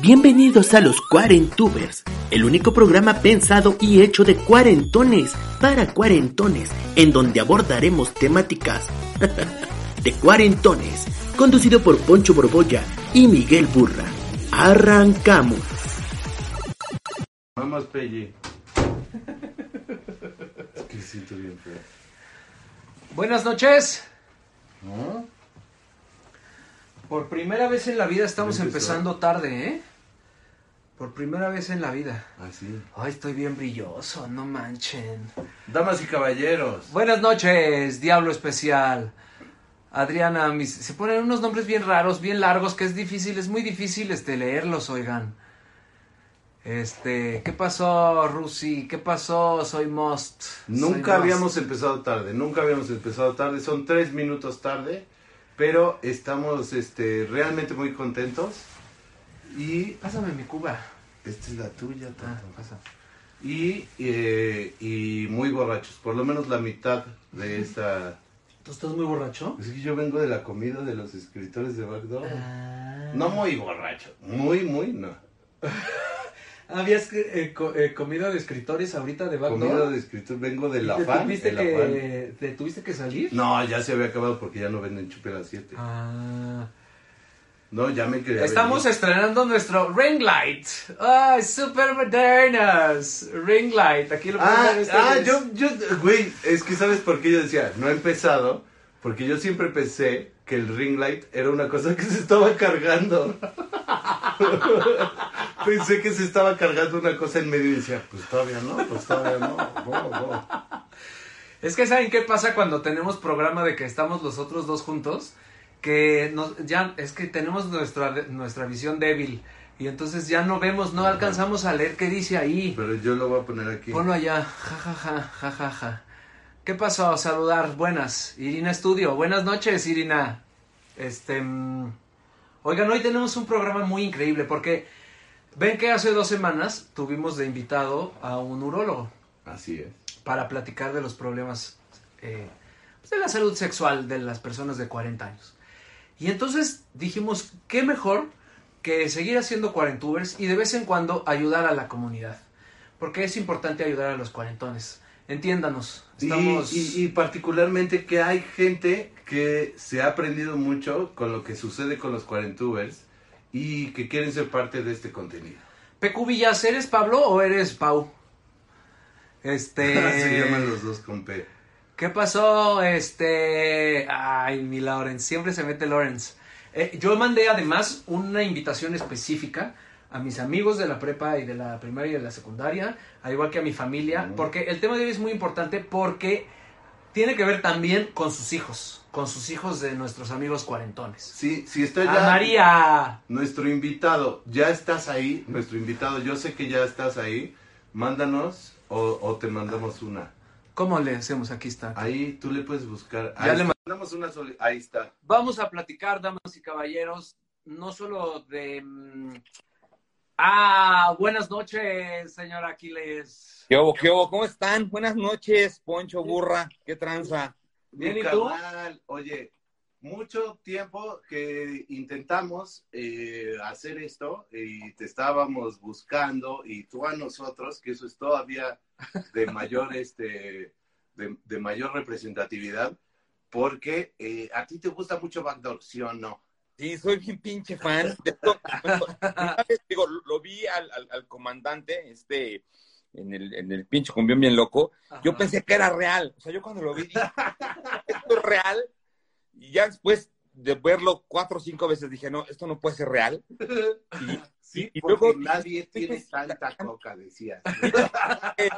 Bienvenidos a los Cuarentubers, el único programa pensado y hecho de cuarentones para cuarentones, en donde abordaremos temáticas de cuarentones, conducido por Poncho Borbolla y Miguel Burra. Arrancamos. Vamos, Pelli. que siento bien feo. Buenas noches. ¿No? Por primera vez en la vida estamos empezando tarde, ¿eh? Por primera vez en la vida. Así. Ay, estoy bien brilloso, no manchen. Damas y caballeros. Buenas noches, Diablo Especial. Adriana, mis- se ponen unos nombres bien raros, bien largos, que es difícil, es muy difícil este, leerlos, oigan. Este, ¿qué pasó, Rusi? ¿Qué pasó? Soy Most. Nunca Soy habíamos Most. empezado tarde, nunca habíamos empezado tarde. Son tres minutos tarde, pero estamos este, realmente muy contentos. Y Pásame mi cuba. esta es la tuya, Ah, Tato. pasa. Y, eh, y muy borrachos, por lo menos la mitad de esta... ¿Tú estás muy borracho? Es que yo vengo de la comida de los escritores de Backdoor. Ah. No muy borracho, muy, muy no. ¿Habías eh, co- eh, comido de escritores ahorita de Backdoor? Comida de escritor, vengo de ¿Y la te fan. tuviste, que, ¿Te tuviste que salir? No, ya se había acabado porque ya no venden chupe a las 7. Ah. No, ya me quería Estamos venir. estrenando nuestro ring light. ¡Ay, super modernas! Ring light. Aquí lo Ah, ah, yo, yo, güey, es que sabes por qué yo decía, no he empezado, porque yo siempre pensé que el ring light era una cosa que se estaba cargando. pensé que se estaba cargando una cosa en medio y decía, pues todavía no, pues todavía no. no, no. Es que ¿saben qué pasa cuando tenemos programa de que estamos los otros dos juntos? Que nos, ya, es que tenemos nuestra, nuestra visión débil. Y entonces ya no vemos, no alcanzamos a leer qué dice ahí. Pero yo lo voy a poner aquí. Ponlo allá, ja, ja, ja, ja, ja, ja. ¿Qué pasó? Saludar, buenas. Irina Estudio, buenas noches, Irina. Este, mm, oigan, hoy tenemos un programa muy increíble porque ven que hace dos semanas tuvimos de invitado a un urólogo Así es. para platicar de los problemas eh, pues, de la salud sexual de las personas de 40 años. Y entonces dijimos, ¿qué mejor que seguir haciendo cuarentubers y de vez en cuando ayudar a la comunidad? Porque es importante ayudar a los cuarentones. Entiéndanos. Y- Estamos... Y, y particularmente que hay gente que se ha aprendido mucho con lo que sucede con los cuarentubers y que quieren ser parte de este contenido. Pecu Villas, ¿eres Pablo o eres Pau? Este... se llaman los dos con P. ¿Qué pasó? Este. Ay, mi Lawrence. Siempre se mete Lawrence. Eh, yo mandé además una invitación específica a mis amigos de la prepa y de la primaria y de la secundaria, al igual que a mi familia, porque el tema de hoy es muy importante porque tiene que ver también con sus hijos, con sus hijos de nuestros amigos cuarentones. Sí, si está ¡A ya María! nuestro invitado, ya estás ahí, nuestro invitado, yo sé que ya estás ahí, mándanos o, o te mandamos una. ¿Cómo le hacemos? Aquí está. Ahí tú le puedes buscar. Ya Ahí le mandamos una soli- Ahí está. Vamos a platicar, damas y caballeros, no solo de... mm, Ah, buenas noches, señor Aquiles. ¿Qué hubo, qué hubo? ¿Cómo están? Buenas noches, Poncho Burra. ¿Qué tranza? Bien, ¿y tú? Oye, mucho tiempo que intentamos eh, hacer esto y te estábamos buscando y tú a nosotros, que eso es todavía de mayor, este, de, de mayor representatividad, porque eh, a ti te gusta mucho Backdoor, ¿sí o no? Sí, soy bien pinche fan. De esto. Una vez, Digo, lo vi al, al- al comandante, este, en el, en el pinche cumbión bien loco. Yo Ajá. pensé que era real. O sea, yo cuando lo vi dije, esto es real. Y ya después de verlo cuatro o cinco veces dije, no, esto no puede ser real. Y, Sí, y porque luego nadie tiene tanta coca, decía. que,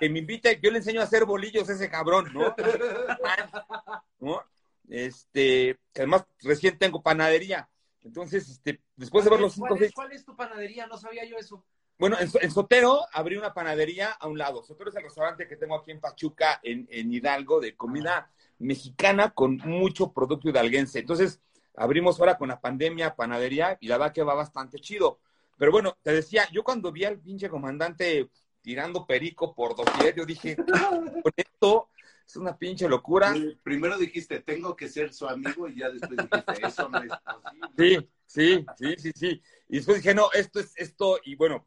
que me invite, yo le enseño a hacer bolillos a ese cabrón, ¿no? ¿No? este, que además recién tengo panadería. Entonces, este, después de ver los cinco, ¿Cuál es, cuál es tu panadería? No sabía yo eso. bueno, en, en Sotero abrí una panadería a un lado. Sotero es el restaurante que tengo aquí en Pachuca, en, en Hidalgo, de comida mexicana con mucho producto hidalguense. Entonces, abrimos ahora con la pandemia panadería y la verdad que va bastante chido. Pero bueno, te decía, yo cuando vi al pinche comandante tirando perico por doquier, yo dije, con esto es una pinche locura. Primero dijiste, tengo que ser su amigo y ya después dijiste, eso no es posible. Sí, sí, sí, sí, sí. Y después dije, no, esto es esto, y bueno,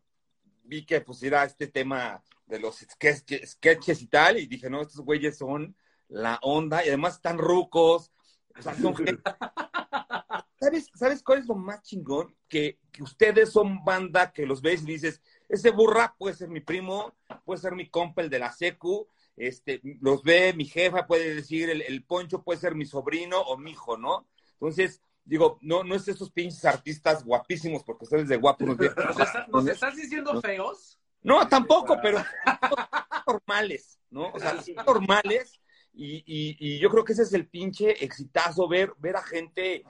vi que pues era este tema de los sketches, sketches y tal, y dije, no, estos güeyes son la onda, y además están rucos, o sea, son gente- ¿Sabes, ¿Sabes cuál es lo más chingón? Que, que ustedes son banda que los ves y dices, ese burra puede ser mi primo, puede ser mi compa, el de la secu, este, los ve mi jefa, puede decir, el, el poncho puede ser mi sobrino o mi hijo, ¿no? Entonces, digo, no, no es esos pinches artistas guapísimos, porque ustedes de guapos ¿Nos, está- nos estás diciendo feos? No, tampoco, pero normales, ¿no? O sea, normales. Y, y, y yo creo que ese es el pinche exitazo, ver, ver a gente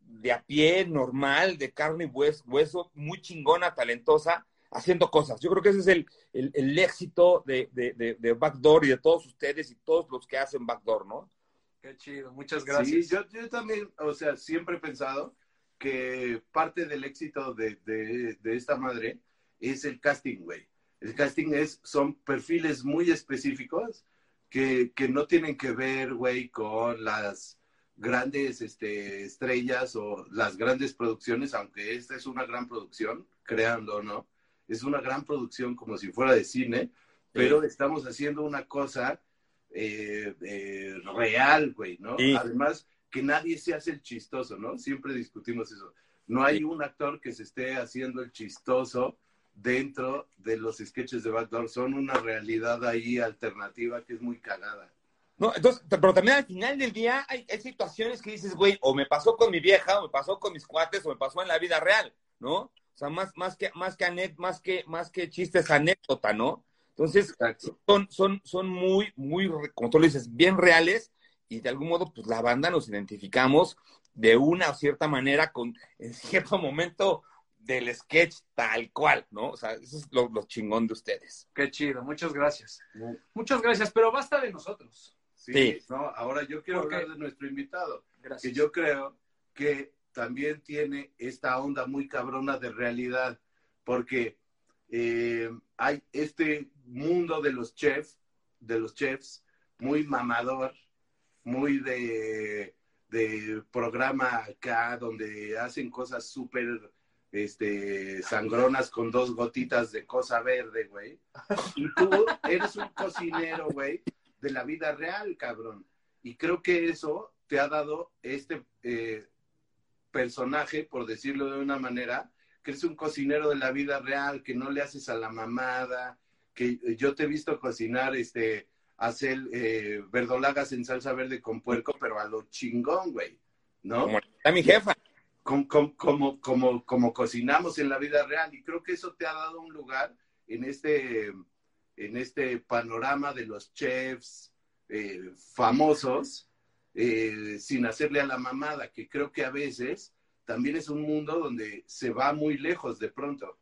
de a pie, normal, de carne y hues- hueso, muy chingona, talentosa, haciendo cosas. Yo creo que ese es el, el, el éxito de, de, de, de Backdoor y de todos ustedes y todos los que hacen Backdoor, ¿no? Qué chido, muchas gracias. Sí, yo, yo también, o sea, siempre he pensado que parte del éxito de, de, de esta madre es el casting, güey. El casting es, son perfiles muy específicos que, que no tienen que ver, güey, con las grandes este, estrellas o las grandes producciones, aunque esta es una gran producción, créanlo o no, es una gran producción como si fuera de cine, pero estamos haciendo una cosa eh, eh, real, güey, ¿no? Sí. Además, que nadie se hace el chistoso, ¿no? Siempre discutimos eso. No hay Sí. un actor que se esté haciendo el chistoso dentro de los sketches de Backdoor. Son una realidad ahí alternativa que es muy cagada. No, entonces, pero también al final del día hay, hay situaciones que dices, güey, o me pasó con mi vieja, o me pasó con mis cuates, o me pasó en la vida real, ¿no? O sea, más, más que, más que anet, más que, más que chistes anécdota, ¿no? Entonces, Exacto. son, son, son muy, muy, como tú lo dices, bien reales, y de algún modo, pues la banda nos identificamos de una o cierta manera con, en cierto momento del sketch tal cual, ¿no? O sea, eso es lo, lo chingón de ustedes. Qué chido, muchas gracias. Muchas gracias, pero basta de nosotros. Sí, Sí. no, ahora yo quiero hablar de nuestro invitado. Gracias. que yo creo que también tiene esta onda muy cabrona de realidad, porque eh, hay este mundo de los chefs, de los chefs, muy mamador, muy de, de programa acá, donde hacen cosas súper este, sangronas con dos gotitas de cosa verde, güey. Y tú eres un cocinero, güey, de la vida real, cabrón. Y creo que eso te ha dado este eh, personaje, por decirlo de una manera, que eres un cocinero de la vida real, que no le haces a la mamada, que yo te he visto cocinar, este, hacer eh, verdolagas en salsa verde con puerco, pero a lo chingón, güey, ¿no? Como mi jefa. Com- com- como, como, como cocinamos en la vida real. Y creo que eso te ha dado un lugar en este, en este panorama de los chefs eh, famosos, eh, sin hacerle a la mamada, que creo que a veces también es un mundo donde se va muy lejos de pronto.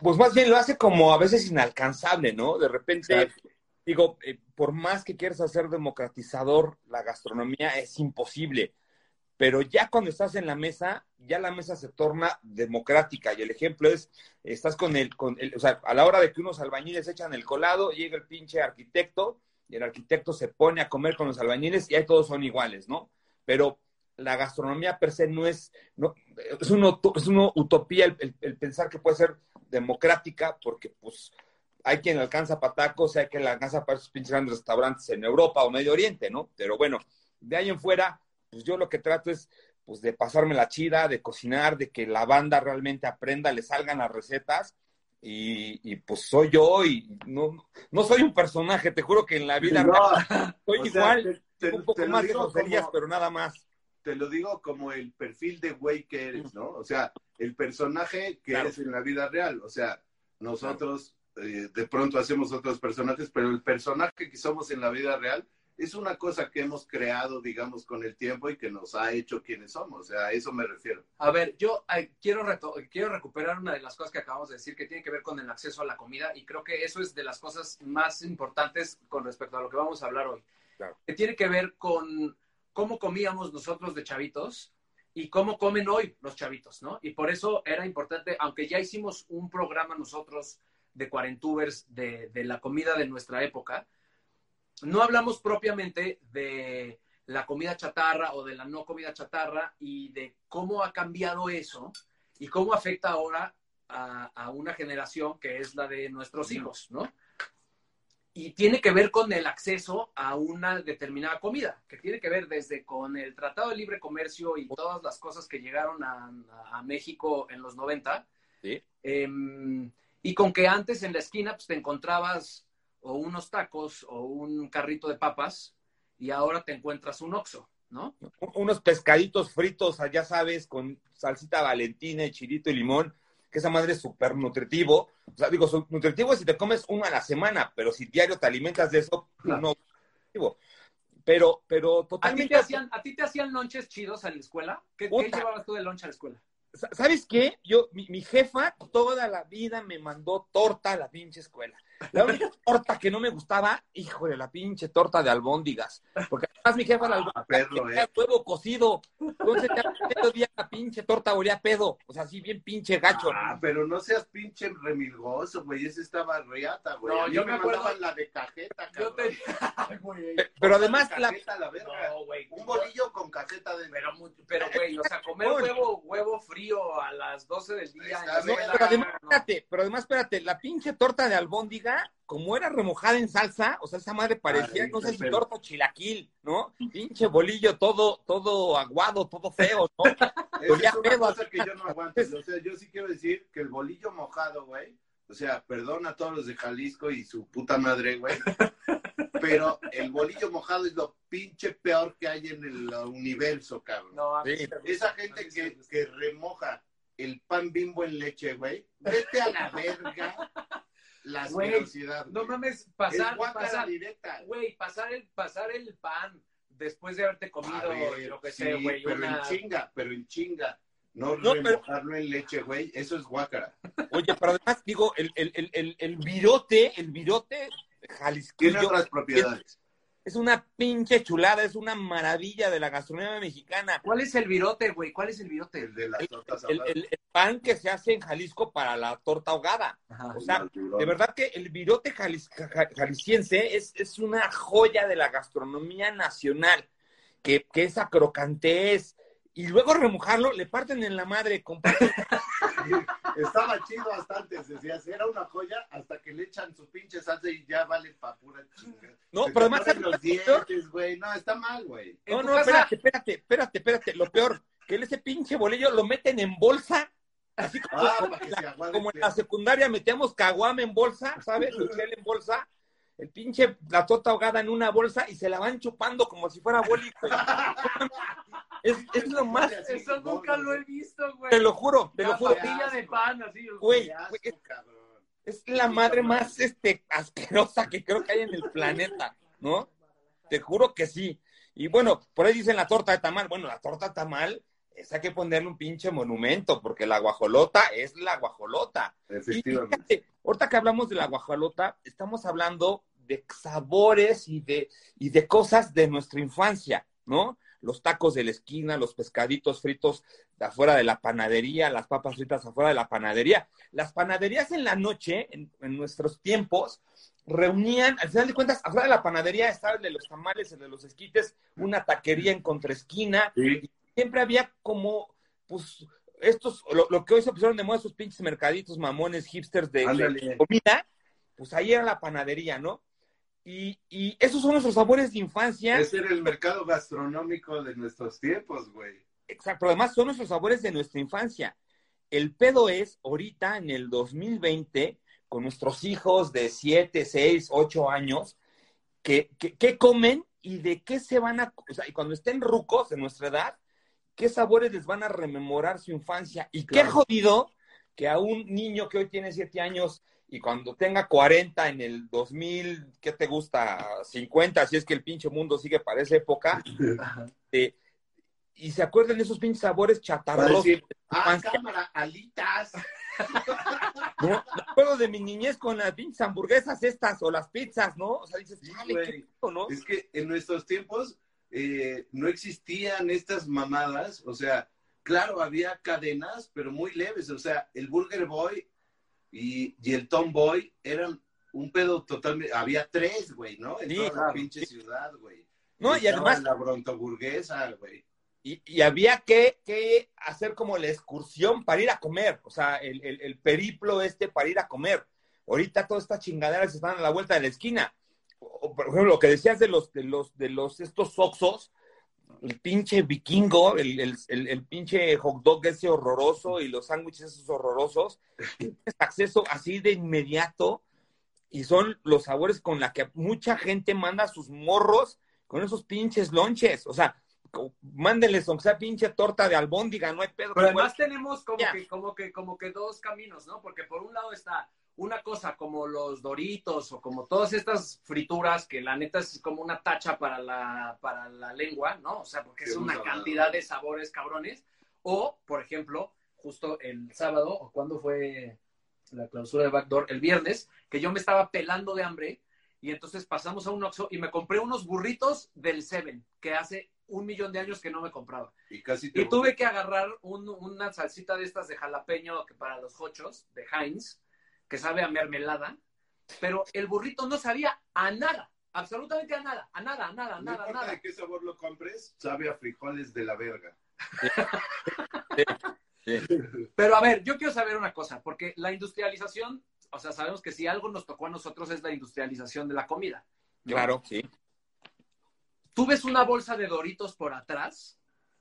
Pues más bien lo hace como a veces inalcanzable, ¿no? De repente, Exacto. digo, eh, por más que quieras hacer democratizador la gastronomía, es imposible. Pero ya cuando estás en la mesa, ya la mesa se torna democrática. Y el ejemplo es, estás con el, con el, o sea, a la hora de que unos albañiles echan el colado, llega el pinche arquitecto, y el arquitecto se pone a comer con los albañiles y ahí todos son iguales, ¿no? Pero la gastronomía per se no es, no, es, una, es una utopía el, pensar que puede ser democrática, porque pues hay quien alcanza patacos, hay quien alcanza para esos pinches grandes restaurantes en Europa o Medio Oriente, ¿no? Pero bueno, de ahí en fuera, pues yo lo que trato es pues de pasarme la chida, de cocinar, de que la banda realmente aprenda, le salgan las recetas y, y, pues soy yo y no, no soy un personaje, te juro que en la vida No, real soy o sea, igual, te- te- un poco te más de groserías, como- pero nada más. te lo digo como el perfil de güey que eres, ¿no? O sea, el personaje que Claro. eres en la vida real. O sea, nosotros eh, de pronto hacemos otros personajes, pero el personaje que somos en la vida real es una cosa que hemos creado, digamos, con el tiempo y que nos ha hecho quienes somos. O sea, a eso me refiero. A ver, yo quiero, reto- quiero recuperar una de las cosas que acabamos de decir que tiene que ver con el acceso a la comida y creo que eso es de las cosas más importantes con respecto a lo que vamos a hablar hoy. Claro. Que tiene que ver con cómo comíamos nosotros de chavitos y cómo comen hoy los chavitos, ¿no? Y por eso era importante, aunque ya hicimos un programa nosotros de cuarentubers de, de la comida de nuestra época, no hablamos propiamente de la comida chatarra o de la no comida chatarra y de cómo ha cambiado eso y cómo afecta ahora a, a una generación que es la de nuestros hijos, ¿no? Y tiene que ver con el acceso a una determinada comida, que tiene que ver desde con el Tratado de Libre Comercio y todas las cosas que llegaron a, a México en los 90, Sí. Em, y con que antes en la esquina pues, te encontrabas o unos tacos o un carrito de papas y ahora te encuentras un oxo, ¿no? unos pescaditos fritos, ya sabes, con salsita valentina, y chilito y limón, que esa madre es súper nutritivo. O sea, digo, nutritivo es si te comes uno a la semana, pero si diario te alimentas de eso, Claro. no nutritivo. Pero, pero ¿A ti totalmente... te hacían, a ti te hacían lonches chidos en la escuela? ¿Qué, llevabas tú de lonche a la escuela? Sa- ¿Sabes qué? Yo, mi, mi jefa toda la vida me mandó torta a la pinche escuela. La única torta que no me gustaba, híjole, la pinche torta de albóndigas. Porque además mi jefa la Ah, albóndiga tenía eh. huevo cocido. Entonces ya la pinche torta olía a pedo. O sea, así bien pinche gacho. Ah, pero no seas pinche remilgoso, güey. Ese estaba reata, güey. No, yo me acuerdo- la de cajeta, Yo cabrón. te... Ay, güey. Pero además de la, cajeta, la verga. No, güey. Un bolillo con cajeta de... Pero, pero, güey, o sea, comer huevo, huevo frío a las 12 del día. Escuela, pero además, no. espérate, pero además, espérate, la pinche torta de como era remojada en salsa, o sea, esa madre parecía, Ay, no sé si torta chilaquil, ¿no? Pinche bolillo todo, todo aguado, todo feo, ¿no? Esa es una pedo. cosa que yo no aguanto. O sea, yo sí quiero decir que el bolillo mojado, güey. O sea, perdón a todos los de Jalisco y su puta madre, güey. Pero el bolillo mojado es lo pinche peor que hay en el universo, cabrón. No, a mí Sí. sí me gusta, Esa gente que, que remoja el pan bimbo en leche, güey. Vete a la verga la asquerosidad. No mames, pasar, pasar, directa. güey, pasar el, pasar el pan después de haberte comido, ver, lo que sí, sé, güey, pero una... en chinga, pero en chinga. No, No, pero- remojarlo en leche, güey. Eso es guácara. Oye, pero además, digo, el, el, el, el, el virote, el virote Tiene jalisquillo otras propiedades. Es una pinche chulada, es una maravilla de la gastronomía mexicana. ¿Cuál es el virote, güey? ¿Cuál es el virote? El de las tortas El, ahogadas. el- el pan que se hace en Jalisco para la torta ahogada. Ajá. O sea, de verdad que el virote jalis- ja- jalisciense es, es una joya de la gastronomía nacional, que, que esa crocantez, y luego remojarlo, le parten en la madre, compadre. Estaba chido hasta antes, decías, era una joya hasta que le echan su pinche salsa y ya vale pa' pura chingada. No, Se pero además, los dientes, güey. No, está mal, güey. No, no, casa- espérate, espérate, espérate, espérate. Lo peor, que ese pinche bolillo lo meten en bolsa, así como, Ah, como para que en la- se aguade. como en la secundaria metíamos caguame en bolsa, ¿sabes? Luchel en bolsa, el pinche, la torta ahogada en una bolsa y se la van chupando como si fuera boli. güey. Es, es lo más, Eso nunca lo he visto, güey. te lo juro, te lo La juro. de pan, así. Güey, es- la madre más este asquerosa que creo que hay en el planeta, ¿no? Te juro que sí. Y bueno, por ahí dicen la torta de tamal. Bueno, la torta de tamal, esa hay que ponerle un pinche monumento, porque la guajolota es la guajolota. Y Efectivamente. fíjate, ahorita que hablamos de la guajolota, estamos hablando de sabores y de, y de cosas de nuestra infancia, ¿no? Los tacos de la esquina, los pescaditos fritos de afuera de la panadería, las papas fritas afuera de la panadería. Las panaderías en la noche, en, en nuestros tiempos, reunían, al final de cuentas, afuera de la panadería estaba el de los tamales, el de los esquites, una taquería en contraesquina, Sí. siempre había como, pues, estos, lo, lo que hoy se pusieron de moda, esos pinches mercaditos mamones, hipsters de, comida, pues ahí era la panadería, ¿no? Y, y esos son nuestros sabores de infancia, Ese era el mercado gastronómico de nuestros tiempos, güey. exacto, pero además son nuestros sabores de nuestra infancia. El pedo es, ahorita en el 2020, con nuestros hijos de 7, 6, 8 años, que, que, que comen y de qué se van a, o sea, y cuando estén rucos de nuestra edad, qué sabores les van a rememorar su infancia. Y qué jodido que a un niño que hoy tiene 7 años y cuando tenga 40 en el 2000, ¿qué te gusta? 50, si es que el pinche mundo sigue para esa época, eh, y se acuerdan de esos pinches sabores chatarrosos. ah, cámara, alitas. ¿No? Me acuerdo de mi niñez con las pinches hamburguesas estas o las pizzas, ¿no? O sea, dices, qué ¿no? Es que en nuestros tiempos eh, no existían estas mamadas, o sea, claro, había cadenas, pero muy leves, o sea, el Burger Boy y, y el Tom Boy eran un pedo totalmente, había tres, güey, ¿no? En toda la pinche ciudad, güey. No, y además... La brontoburguesa, güey. Y, había que, que, hacer como la excursión para ir a comer, o sea, el, el, periplo este para ir a comer. Ahorita todas estas chingaderas están a la vuelta de la esquina. por ejemplo, lo que decías de los, de los, de los, estos oxos, el pinche vikingo, el, el, el, pinche hot dog ese horroroso y los sándwiches esos horrorosos, tienes acceso así de inmediato y son los sabores con la que mucha gente manda sus morros con esos pinches lonches. O sea, mándenles aunque sea pinche torta de albóndiga, no hay pedo. Pero además tenemos como que, como que, como que dos caminos, ¿no? Porque por un lado está una cosa como los doritos o como todas estas frituras que la neta es como una tacha para la, para la lengua, ¿no? O sea, porque es una cantidad de sabores cabrones. O, por ejemplo, justo el sábado, o cuando fue la clausura de Backdoor, el viernes, que yo me estaba pelando de hambre y entonces pasamos a un Oxxo y me compré unos burritos del Seven, que hace un millón de años que no me compraba. Y, casi y tuve que agarrar una salsita de estas de jalapeño que para los hochos, de Heinz, que sabe a mermelada, pero el burrito no sabía a nada, absolutamente a nada, a nada, a nada, a nada, no nada. de qué sabor lo compres, sabe a frijoles de la verga. Pero a ver, yo quiero saber una cosa, porque la industrialización, o sea, sabemos que si algo nos tocó a nosotros es la industrialización de la comida. Claro, sí tú ves una bolsa de Doritos por atrás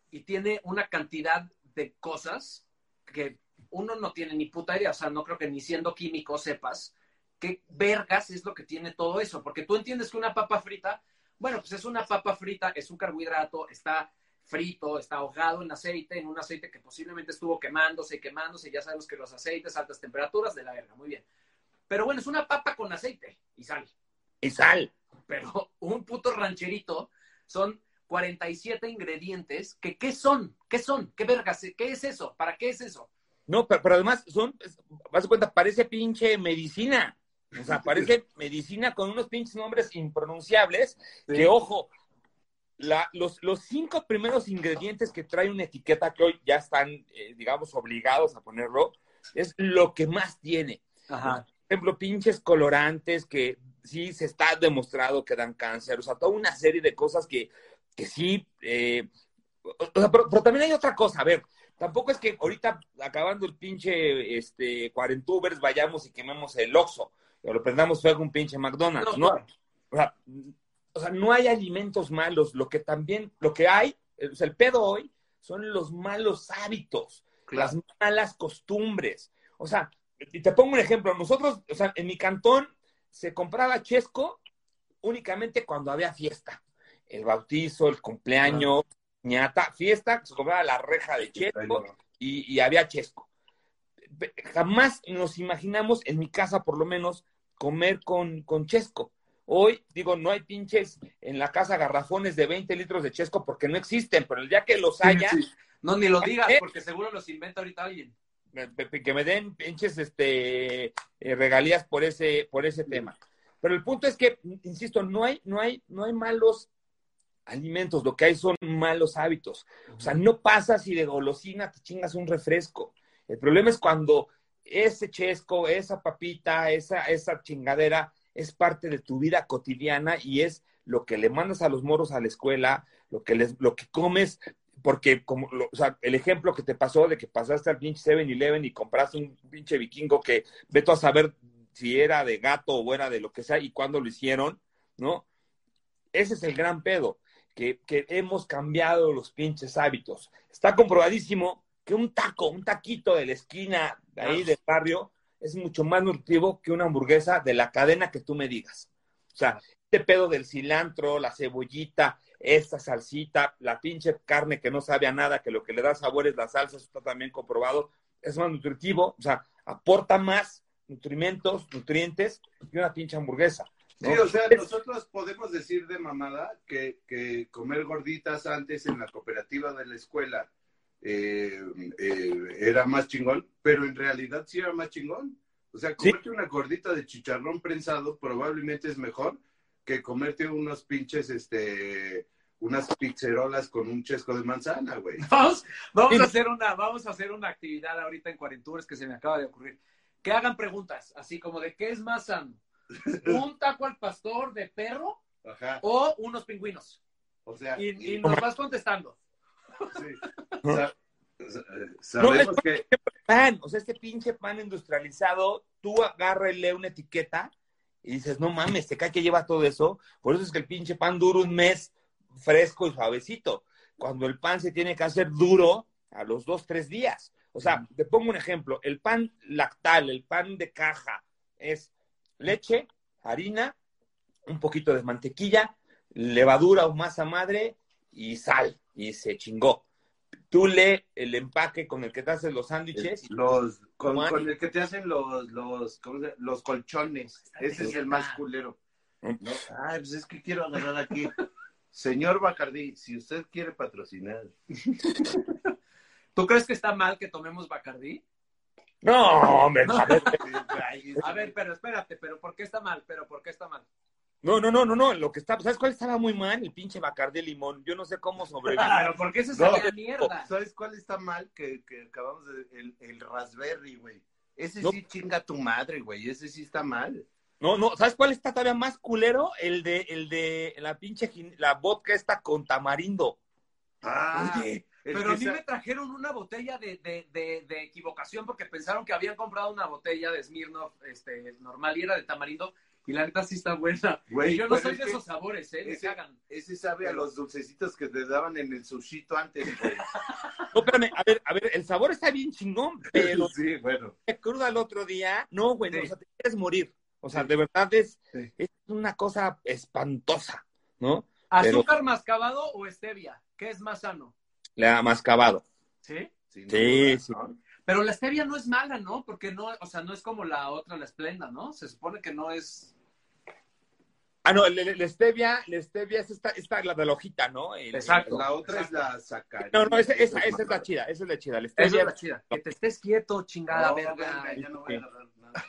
y tiene una cantidad de cosas que uno no tiene ni puta idea, o sea, no creo que ni siendo químico sepas qué vergas es lo que tiene todo eso, porque tú entiendes que una papa frita, bueno, pues es una papa frita, es un carbohidrato, está frito, está ahogado en aceite, en un aceite que posiblemente estuvo quemándose quemándose, ya sabemos que los aceites, altas temperaturas, de la verga, muy bien. Pero bueno, es una papa con aceite y sal. Y sal. Pero un puto rancherito son 47 ingredientes que ¿qué son? ¿Qué son? ¿Qué vergas? ¿Qué es eso? ¿Para qué es eso? No, pero, además son, vas a cuenta, parece pinche medicina. O sea, parece medicina con unos pinches nombres impronunciables que, ojo, la, los, los, cinco primeros ingredientes que trae una etiqueta que hoy ya están, eh, digamos, obligados a ponerlo, es lo que más tiene. Ajá. Por ejemplo, pinches colorantes que sí se está demostrado que dan cáncer, o sea, toda una serie de cosas que, que sí, eh, pero, también hay otra cosa, a ver, tampoco es que ahorita acabando el pinche este, cuarentubers vayamos y quememos el Oxxo, o lo prendamos fuego un pinche McDonald's, ¿no? O, sea, o sea, no hay alimentos malos, lo que también, lo que hay, o sea, el pedo hoy son los malos hábitos, las malas costumbres, o sea, y te pongo un ejemplo, nosotros, o sea, en mi cantón, se compraba chesco únicamente cuando había fiesta. El bautizo, el cumpleaños, ñata, fiesta, se compraba la reja de chesco y, había chesco. Jamás nos imaginamos, en mi casa por lo menos, comer con, con chesco. Hoy, digo, no hay pinches en la casa garrafones de 20 litros de chesco porque no existen, pero el día que los haya... No, ni lo digas, porque seguro los inventa ahorita alguien que me den pinches este, eh, regalías por ese, por ese tema. Pero el punto es que, insisto, no hay, no hay, no hay malos alimentos, lo que hay son malos hábitos. O sea, no pasa si de golosina te chingas un refresco. El problema es cuando ese chesco, esa papita, esa, esa chingadera es parte de tu vida cotidiana y es lo que le mandas a los moros a la escuela, lo que les, lo que comes porque como, o sea, el ejemplo que te pasó de que pasaste al pinche 7-Eleven y compraste un pinche vikingo que veto a saber si era de gato o era de lo que sea y cuándo lo hicieron, ¿no? Ese es el gran pedo, que, que hemos cambiado los pinches hábitos. Está comprobadísimo que un taco, un taquito de la esquina de ahí del barrio es mucho más nutritivo que una hamburguesa de la cadena que tú me digas. O sea, este pedo del cilantro, la cebollita, esta salsita, la pinche carne que no sabe a nada, que lo que le da sabor es la salsa, eso está también comprobado, es más nutritivo, o sea, aporta más nutrimentos, nutrientes y una pinche hamburguesa. Sí, o sea, nosotros podemos decir de mamada que, que comer gorditas antes en la cooperativa de la escuela eh, eh, era más chingón, pero en realidad sí era más chingón. O sea, Sí. comerte una gordita de chicharrón prensado probablemente es mejor que comerte unos pinches, este, unas pizzerolas con un chesco de manzana, güey. Vamos, vamos a hacer una, vamos a hacer una actividad ahorita en Cuarenturas que se me acaba de ocurrir. Que hagan preguntas, así como de qué es más sano, un taco al pastor de perro Ajá. o unos pingüinos. O sea, Y, y nos vas contestando. sí. Sabemos que pan, o sea, este pinche pan industrializado, tú agarra y lee una etiqueta y dices, no mames, te cae que lleva todo eso. Por eso es que el pinche pan dura un mes fresco y suavecito. Cuando el pan se tiene que hacer duro a los dos, tres días. O sea, te pongo un ejemplo. El pan lactal, el pan de caja, es leche, harina, un poquito de mantequilla, levadura o masa madre y sal. Y se chingó. Tú lee el empaque con el que te haces los sándwiches. los con, el que te hacen los los los colchones ese es el más culero Mm. ¿no? ay pues es que quiero agarrar aquí señor Bacardí si usted quiere patrocinar ¿Tú crees que está mal que tomemos Bacardí? No, hombre, a ver, Ay, A ver, pero espérate, pero ¿por qué está mal? Pero ¿por qué está mal? No, no, no, no, no. Lo que está, ¿sabes cuál estaba muy mal? El pinche Bacardí de limón. Yo no sé cómo sobrevivió. Pero ¿por qué se No. sabe a mierda? ¿Sabes cuál está mal? Que, que acabamos de... El, el raspberry, güey. Ese No. sí chinga tu madre, güey. Ese sí está mal. No, no, ¿sabes cuál está todavía más culero? El de, el de la pinche, la vodka esta con tamarindo. Ah, Oye, pero a mí me trajeron una botella de, de, de, de equivocación porque pensaron que habían comprado una botella de Smirnoff este, normal y era de tamarindo. Y la neta sí está buena. Güey, y yo no pero soy de esos sabores, ¿eh? Me ese- cagan. Ese sabe a los dulcecitos que te daban en el sushito antes, güey. No, espérame, a ver, a ver, el sabor está bien chingón, pero sí, bueno. cruda el otro día. No, güey, no, o sea, te quieres morir. O sea, Sí. de verdad es, Sí. es una cosa espantosa, ¿no? Pero- ¿Azúcar mascabado o stevia? ¿Qué es más sano? Le ha mascabado. ¿Sí? Sin Sí, duda, sí. ¿no? Pero la stevia no es mala, ¿no? Porque no, o sea, no es como la otra, la esplenda, ¿no? Se supone que no es. Ah, no, la la stevia, la stevia es esta, esta la de la hojita, ¿no? El- Exacto. La otra es la sacarina. No, no, esa, esa, esa es la chida, esa es la chida. La Esa stevia, es la chida. Que te estés quieto, chingada No, verga. verga, ya no voy a agarrar nada.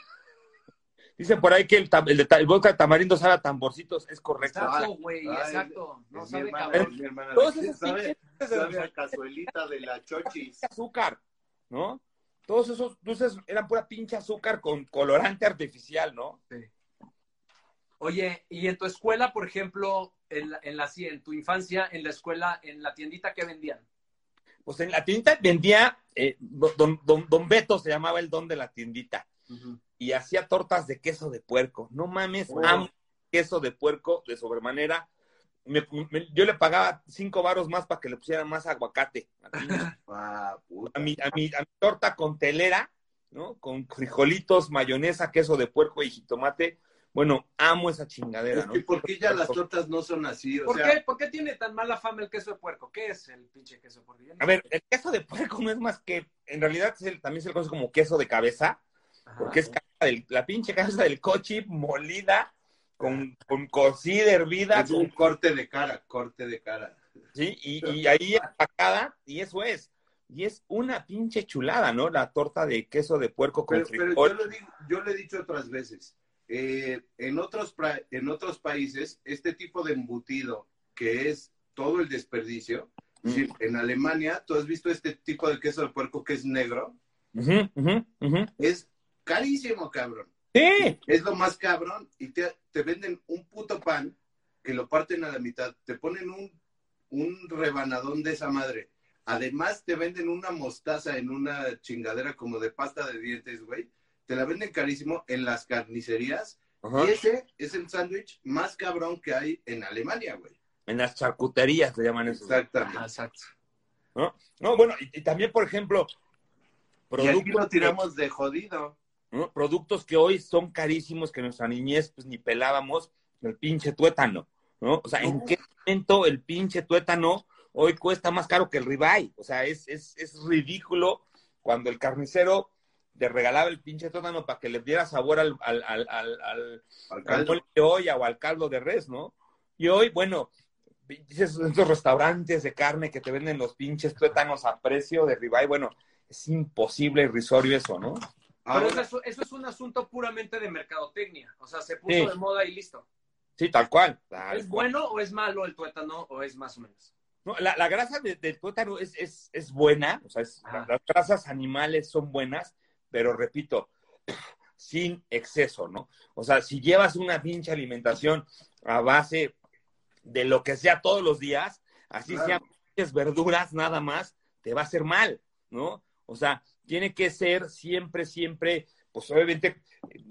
Dicen por ahí que el, tam- el, de el vodka de tamarindo sabe a tamborcitos, es correcto. Exacto, güey, exacto. No sabe hermana, cabrón. mi hermana. Todos esos sabe, sabe a cazuelita de la chochis. azúcar, ¿no? Todos esos dulces eran pura pinche azúcar con colorante artificial, ¿no? Oye, y en tu escuela, por ejemplo, en la, en la en tu infancia, en la escuela, en la tiendita, ¿qué vendían? Pues en la tiendita vendía, eh, don, don, don Beto se llamaba el don de la tiendita, y hacía tortas de queso de puerco. No mames, Oh. amo queso de puerco de sobremanera. Me- me- yo le pagaba cinco varos más para que le pusieran más aguacate. A, Ah, mi, a, mi, a mi torta con telera, ¿no? Con frijolitos, mayonesa, queso de puerco y jitomate. Bueno, amo esa chingadera, Es ¿no? que ¿por qué ya las tortas no son así? O ¿Por, sea, qué, ¿Por qué tiene tan mala fama el queso de puerco? ¿Qué es el pinche queso de puerco? No A ver, el queso de puerco no es más que, en realidad es el- también se le conoce como queso de cabeza, Ajá. porque es del- la pinche cabeza del cochi molida, con, con cocida, hervida, es un con- corte de cara, corte de cara. ¿sí? Y, y ahí empacada, y eso es. Y es una pinche chulada, ¿no? La torta de queso de puerco con Pero, pero frijol. yo, lo digo- yo le he dicho otras veces, eh, en, otros pra- en otros países, este tipo de embutido, que es todo el desperdicio, Mm. es decir, en Alemania, tú has visto este tipo de queso de puerco que es negro, Ujú, ujú, ujú. es carísimo, cabrón. Sí, Es lo más cabrón y te, te venden un puto pan que lo parten a la mitad, te ponen un, un rebanadón de esa madre. Además te venden una mostaza en una chingadera como de pasta de dientes, güey. Te la venden carísimo en las carnicerías Ajá. y ese es el sándwich más cabrón que hay en Alemania, güey. en las charcuterías se llaman eso. Exactamente. Ajá, exacto. No, bueno, y, y también, por ejemplo, Y aquí lo tiramos de jodido. ¿No? Productos que hoy son carísimos, que en nuestra niñez pues ni pelábamos, el pinche tuétano, ¿no? O sea, ¿en qué momento el pinche tuétano hoy cuesta más caro que el ribeye? O sea, es, es, es ridículo cuando el carnicero te regalaba el pinche tuétano para que le diera sabor al, al, al, al, al, de olla o al caldo de res, ¿no? Y hoy, bueno, dices, esos restaurantes de carne que te venden los pinches tuétanos a precio de ribeye, bueno, es imposible, irrisorio eso, ¿no? Pero Ahora, eso, eso es un asunto puramente de mercadotecnia. O sea, se puso Sí. de moda y listo. Sí, tal cual. tal ¿Es cual. bueno o es malo el tuétano o es más o menos? No, la, la grasa de- del tuétano es, es, es buena, o sea, es- Ajá. las grasas animales son buenas, pero repito, sin exceso, ¿no? O sea, si llevas una pinche alimentación a base de lo que sea todos los días, así Claro. sean verduras nada más, te va a hacer mal, ¿no? O sea, tiene que ser siempre, siempre, pues obviamente,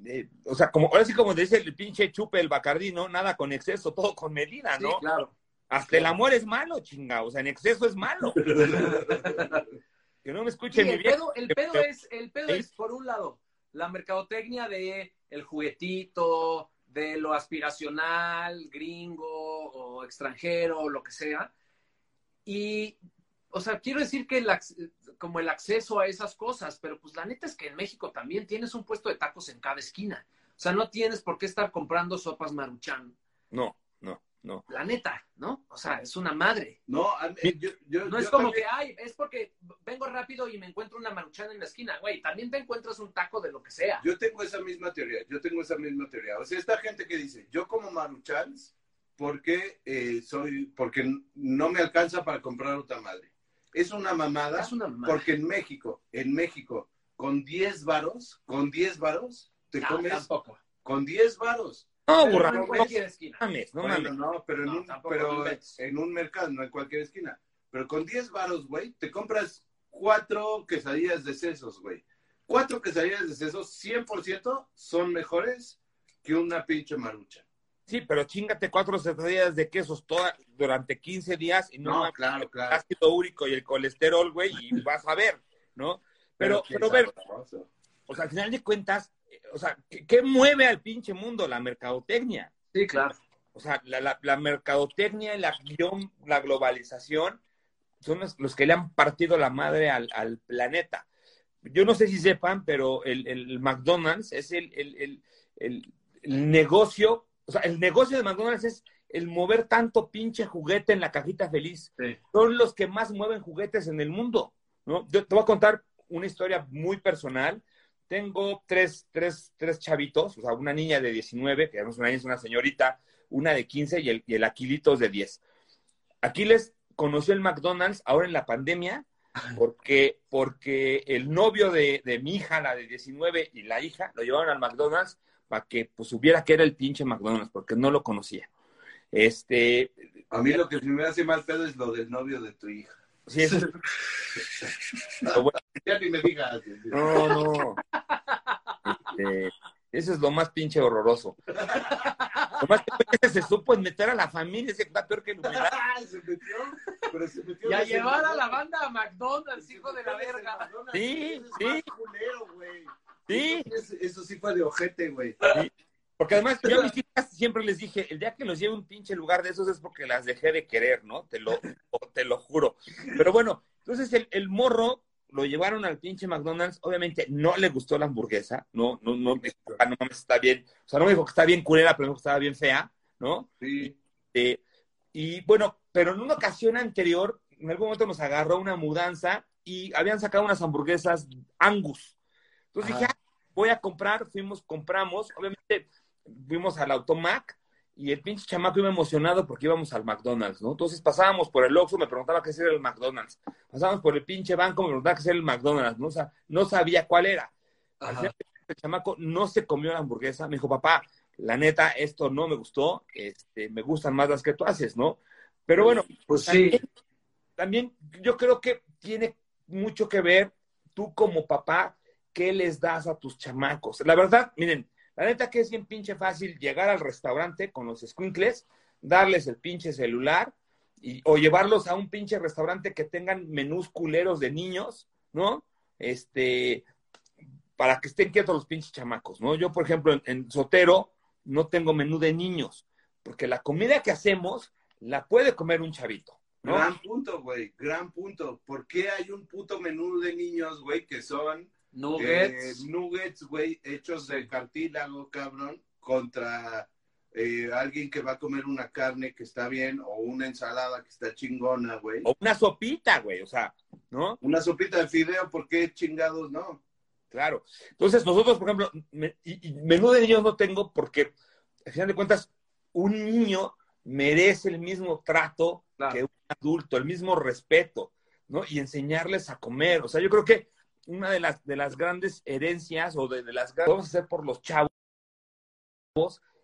eh, o sea, como, ahora sí como dice el pinche chupe, el bacardí, ¿no? Nada con exceso, todo con medida, Sí, ¿no? claro. Hasta el amor es malo, chinga. O sea, en exceso es malo. que no me Sí, escuchen mi el viejo. pedo, el pedo es, el pedo Sí. es, por un lado, la mercadotecnia de el juguetito, de lo aspiracional, gringo o extranjero, o lo que sea. Y, o sea, quiero decir que el, como el acceso a esas cosas, pero pues la neta es que en México también tienes un puesto de tacos en cada esquina. O sea, no tienes por qué estar comprando sopas maruchan. No, no, no. La neta, ¿no? O sea, es una madre. no, a mí- yo, yo- No yo es como también- que, ay, es porque vengo rápido y me encuentro una maruchan en la esquina. Güey, también te encuentras un taco de lo que sea. Yo tengo esa misma teoría, yo tengo esa misma teoría. O sea, esta gente que dice, yo como maruchans porque eh, soy, porque no me alcanza para comprar otra madre. Es una mamada, Es una mamada. porque en México, en México, con 10 varos, con 10 varos, te No, comes, tampoco. con 10 varos. No, Pero burra, no cualquier esquina. mames, no bueno, mames. no, pero, en, No, un, pero en un mercado, no en cualquier esquina. Pero con 10 varos, güey, te compras cuatro quesadillas de sesos, güey. Cuatro quesadillas de sesos, 100% son mejores que una pinche marucha. Sí, pero chingate cuatro días de quesos toda, durante 15 días y no, No, claro, el claro. ácido úrico y el colesterol, güey, y vas a ver, ¿no? Pero, qué pero ver, o sea, al final de cuentas, eh, o sea, ¿qué, qué mueve al pinche mundo? La mercadotecnia. Sí, claro. O sea, la, la, la mercadotecnia y la, la globalización son los, los que le han partido la madre al, al planeta. Yo no sé si sepan, pero el, el McDonald's es el, el- el negocio, o sea, el negocio de McDonald's es el mover tanto pinche juguete en la cajita feliz. Sí. Son los que más mueven juguetes en el mundo, ¿no? Yo te voy a contar una historia muy personal. Tengo tres, tres, tres chavitos, o sea, una niña de 19, que ya no es una niña, es una señorita, una de 15 y el, y el Aquilitos de 10. Aquiles conoció el McDonald's ahora en la pandemia porque, porque el novio de, de mi hija, la de 19, y la hija lo llevaron al McDonald's para que pues supiera que era el pinche McDonald's, porque no lo conocía. Este, A mí lo que se me hace mal pedo es lo del novio de tu hija. sí, eso- bueno- Ya ni me digas. no, no. Este, eso es lo más pinche horroroso. Lo más que se supo es meter a la familia, ese está peor que iluminar. Ah, se metió, pero se metió. Y a en llevar a la banda a McDonald's, hijo de la verga. en. Sí, sí. Sí. Eso, sí fue de ojete, güey. Porque además yo a mis hijas siempre les dije, el día que los lleve a un pinche lugar de esos es porque las dejé de querer, ¿no? Te lo, te lo juro. Pero bueno, entonces el, el morro lo llevaron al pinche McDonald's, obviamente no le gustó la hamburguesa, no, no, no, dijo, "Ah, no mames, está bien, o sea, no me dijo que está bien culera, pero me dijo que estaba bien fea, ¿no? Sí. Eh, y bueno, pero en una ocasión anterior, en algún momento nos agarró una mudanza y habían sacado unas hamburguesas Angus. Entonces dije. "Ah, voy a comprar, fuimos, compramos, obviamente fuimos al Automac y el pinche chamaco iba emocionado porque íbamos al McDonald's, ¿no? Entonces pasábamos por el Oxxo, me preguntaba qué era el McDonald's. Pasábamos por el pinche banco, me preguntaba qué era el McDonald's, ¿no? O sea, no sabía cuál era. Al Ajá. final, el chamaco no se comió la hamburguesa. Me dijo, papá, la neta, esto no me gustó. Este, me gustan más las que tú haces, ¿no? Pero bueno, Pues sí. también yo creo que tiene mucho que ver tú como papá, qué les das a tus chamacos. La verdad, miren, la neta que es bien pinche fácil llegar al restaurante con los squinkles, darles el pinche celular y, o llevarlos a un pinche restaurante que tengan menús culeros de niños, ¿no? Este, para que estén quietos los pinches chamacos, ¿no? Yo, por ejemplo, en, en Sotero no tengo menú de niños, porque la comida que hacemos la puede comer un chavito, ¿no? Gran punto, güey. Gran punto. ¿Por qué hay un puto menú de niños, güey, que son Nuggets. eh, nuggets, güey, hechos de cartílago, cabrón, contra eh, alguien que va a comer una carne que está bien o una ensalada que está chingona, güey. O una sopita, güey, o sea, ¿no? Una sopita de fideo, ¿por qué chingados no? Claro. Entonces, nosotros, por ejemplo, me- y, y menú de niños no tengo porque, al final de cuentas, un niño merece el mismo trato Claro. que un adulto, el mismo respeto, ¿no? Y enseñarles a comer. O sea, yo creo que una de las, de las grandes herencias o de, de las grandes vamos a hacer por los chavos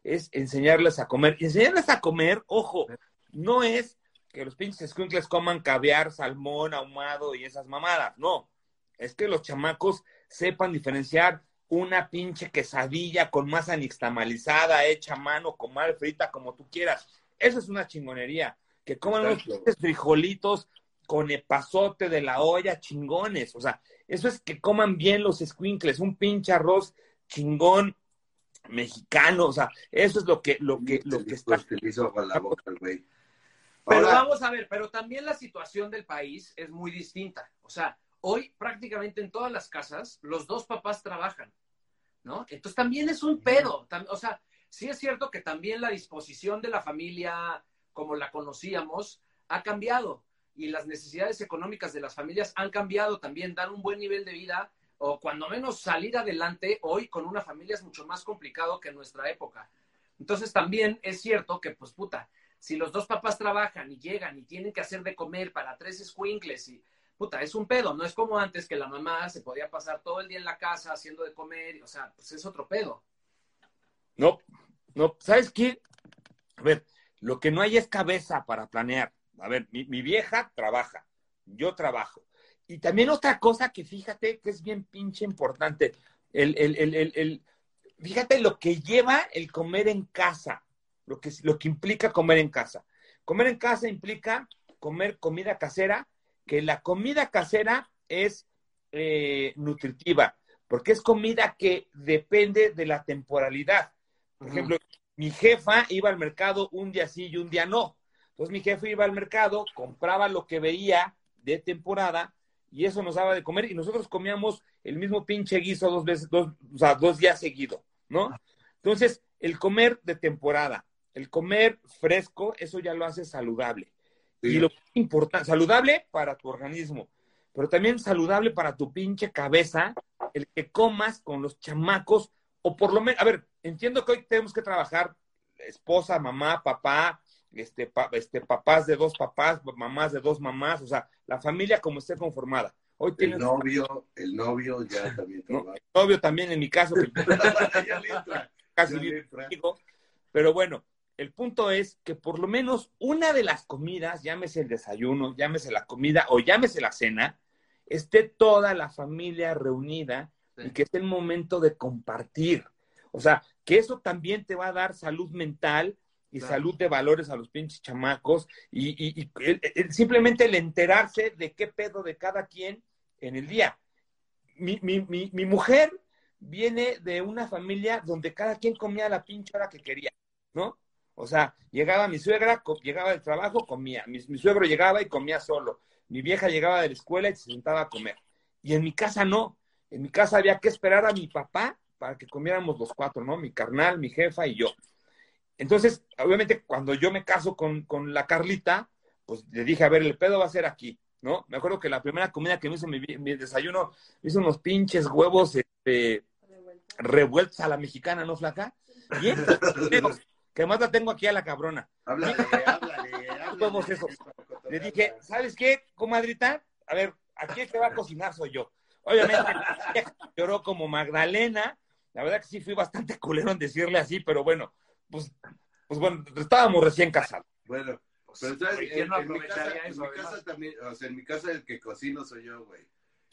es enseñarles a comer. Y enseñarles a comer, ojo, no es que los pinches escuincles coman caviar, salmón, ahumado y esas mamadas, no. Es que los chamacos sepan diferenciar una pinche quesadilla con masa nixtamalizada, hecha a mano, con mal frita, como tú quieras. Eso es una chingonería. Que coman unos Exacto. pinches frijolitos con epazote de la olla, chingones. O sea, eso es que coman bien los squinkles, un pinche arroz chingón mexicano. O sea, eso es lo que, lo que, lo que está. La boca, güey. Pero vamos a ver, pero también la situación del país es muy distinta. O sea, hoy prácticamente en todas las casas los dos papás trabajan, ¿no? Entonces también es un pedo. O sea, sí es cierto que también la disposición de la familia como la conocíamos ha cambiado y las necesidades económicas de las familias han cambiado también, dar un buen nivel de vida o cuando menos salir adelante hoy con una familia es mucho más complicado que en nuestra época. Entonces también es cierto que, pues puta, si los dos papás trabajan y llegan y tienen que hacer de comer para tres escuincles y puta, es un pedo, no es como antes que la mamá se podía pasar todo el día en la casa haciendo de comer, o sea, pues es otro pedo. No, no, ¿sabes qué? A ver, lo que no hay es cabeza para planear. A ver, mi, mi vieja trabaja, yo trabajo. Y también otra cosa que fíjate que es bien pinche importante, el, el, el, el, el- fíjate lo que lleva el comer en casa, lo que, lo que implica comer en casa. Comer en casa implica comer comida casera, que la comida casera es eh, nutritiva, porque es comida que depende de la temporalidad. Por ejemplo, mi jefa iba al mercado un día sí y un día no. Entonces mi jefe iba al mercado, compraba lo que veía de temporada y eso nos daba de comer y nosotros comíamos el mismo pinche guiso dos veces, dos, o sea, dos días seguido, ¿no? Entonces, el comer de temporada, el comer fresco, eso ya lo hace saludable. Sí. Y lo importante, saludable para tu organismo, pero también saludable para tu pinche cabeza, el que comas con los chamacos, o por lo menos, a ver, entiendo que hoy tenemos que trabajar esposa, mamá, papá, este, pa- este, papás de dos papás, mamás de dos mamás, o sea, la familia como esté conformada. Hoy el tienes novio, el novio ya también el novio también en mi caso, que Ya le entra, casi ya le entra. Pero bueno, el punto es que por lo menos una de las comidas, llámese el desayuno, llámese la comida o llámese la cena, esté toda la familia reunida y que es el momento de compartir. O sea, que eso también te va a dar salud mental y Claro. salud de valores a los pinches chamacos y, y- y el- el- simplemente el enterarse de qué pedo de cada quien en el día. Mi, mi, mi, mi mujer viene de una familia donde cada quien comía la pinche hora que quería, ¿no? O sea, llegaba mi suegra, llegaba del trabajo, comía. Mi, mi suegro llegaba y comía solo. Mi vieja llegaba de la escuela y se sentaba a comer. Y en mi casa no. En mi casa había que esperar a mi papá para que comiéramos los cuatro, ¿no? Mi carnal, mi jefa y yo. Entonces, obviamente, cuando yo me caso con, con la Carlita, pues le dije, a ver, el pedo va a ser aquí, ¿no? Me acuerdo que la primera comida que me hizo mi, mi desayuno, me hizo unos pinches huevos este, revueltos a la mexicana, ¿no, flaca? Y estos que además la tengo aquí a la cabrona. Háblale, háblale, háblale. Vamos eso. Le dije, ¿sabes qué, comadrita? A ver, aquí el que va a cocinar soy yo. Obviamente, lloró como Magdalena. La verdad que sí fui bastante culero en decirle así, pero bueno, pues, pues bueno, estábamos recién casados. Bueno, pero. Oye, ¿quién no en, mi casa, aprovecharía en eso, mi casa también, o sea, en mi casa el que cocino soy yo, güey.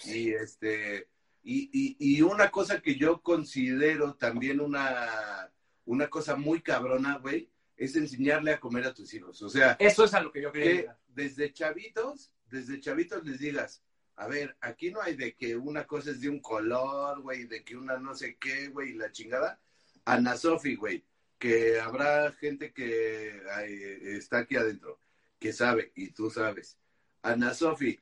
Y este, y, y, y una cosa que yo considero también una, una cosa muy cabrona, güey, es enseñarle a comer a tus hijos. O sea, Eso es a lo que yo quería que desde chavitos, desde chavitos les digas, a ver, aquí no hay de que una cosa es de un color, güey, de que una no sé qué, güey, y la chingada. Ana Sofi, güey, que habrá gente que está aquí adentro, que sabe, y tú sabes. Ana Sofi,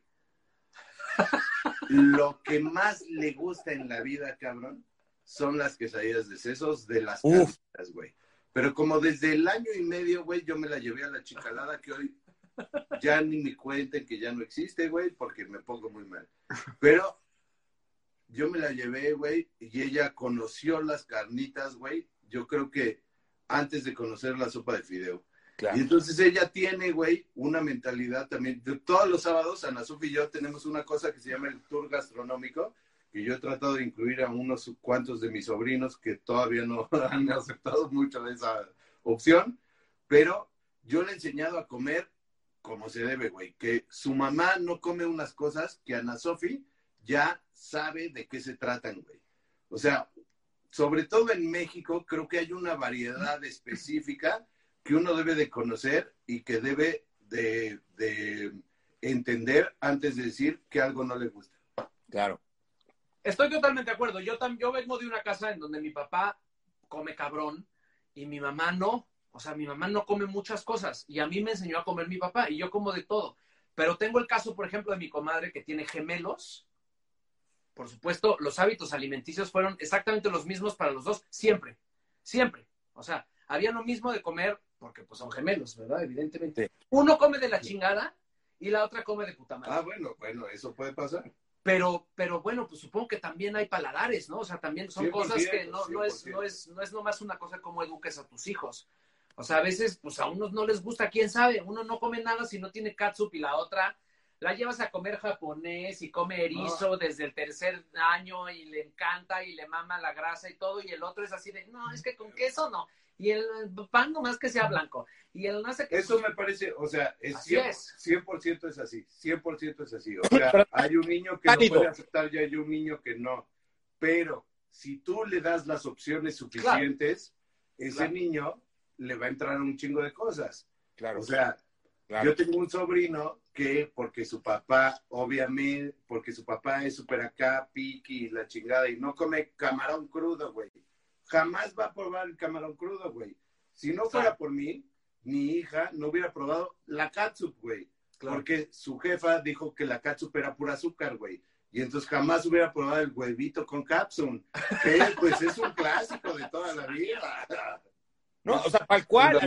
lo que más le gusta en la vida, cabrón, son las quesadillas de sesos de las Uf. carnitas, güey. Pero como desde el año y medio, güey, yo me la llevé a la chicalada que hoy ya ni me cuenten que ya no existe, güey, porque me pongo muy mal. Pero yo me la llevé, güey, y ella conoció las carnitas, güey. Yo creo que antes de conocer la sopa de fideo. Claro. Y entonces ella tiene, güey, una mentalidad también. De todos los sábados, Ana Sofía y yo tenemos una cosa que se llama el tour gastronómico, que yo he tratado de incluir a unos cuantos de mis sobrinos que todavía no han aceptado mucho de esa opción, pero yo le he enseñado a comer como se debe, güey. Que su mamá no come unas cosas que Ana Sofía ya sabe de qué se tratan, güey. O sea, sobre todo en México, creo que hay una variedad específica que uno debe de conocer y que debe de, de entender antes de decir que algo no le gusta. Claro. Estoy totalmente de acuerdo. Yo, tam- yo vengo de una casa en donde mi papá come cabrón y mi mamá no. O sea, mi mamá no come muchas cosas y a mí me enseñó a comer mi papá y yo como de todo. Pero tengo el caso, por ejemplo, de mi comadre que tiene gemelos. Por supuesto, los hábitos alimenticios fueron exactamente los mismos para los dos, siempre, siempre. O sea, había lo mismo de comer, porque pues son gemelos, ¿verdad? Evidentemente. Uno come de la chingada y la otra come de puta madre. Ah, bueno, bueno, eso puede pasar. Pero, pero bueno, pues supongo que también hay paladares, ¿no? O sea, también son 100%, cosas que no, no, es, 100%. no, es, no es nomás una cosa como eduques a tus hijos. O sea, a veces, pues a unos no les gusta, quién sabe, uno no come nada si no tiene catsup y la otra la llevas a comer japonés y come erizo desde el tercer año y le encanta y le mama la grasa y todo, y el otro es así de, no, es que con queso no. Y el pan nomás que sea blanco. Y el no sé qué. Eso me parece, o sea, es Así 100%, es. 100% es así, 100% es así. O sea, hay un niño que Válido. puede aceptar y hay un niño que no. Pero si tú le das las opciones suficientes, ese Claro. niño le va a entrar un chingo de cosas. Claro. O sea, claro. yo tengo un sobrino que porque su papá, obviamente, porque su papá es súper acá, piqui, la chingada, y no come camarón crudo, güey. Jamás va a probar el camarón crudo, güey. Si no fuera por mí, mi hija no hubiera probado la catsup, güey. Porque su jefa dijo que la catsup era pura azúcar, güey. Y entonces jamás hubiera probado el huevito con capsun, que pues es un clásico de toda la vida. No, o sea, tal cual.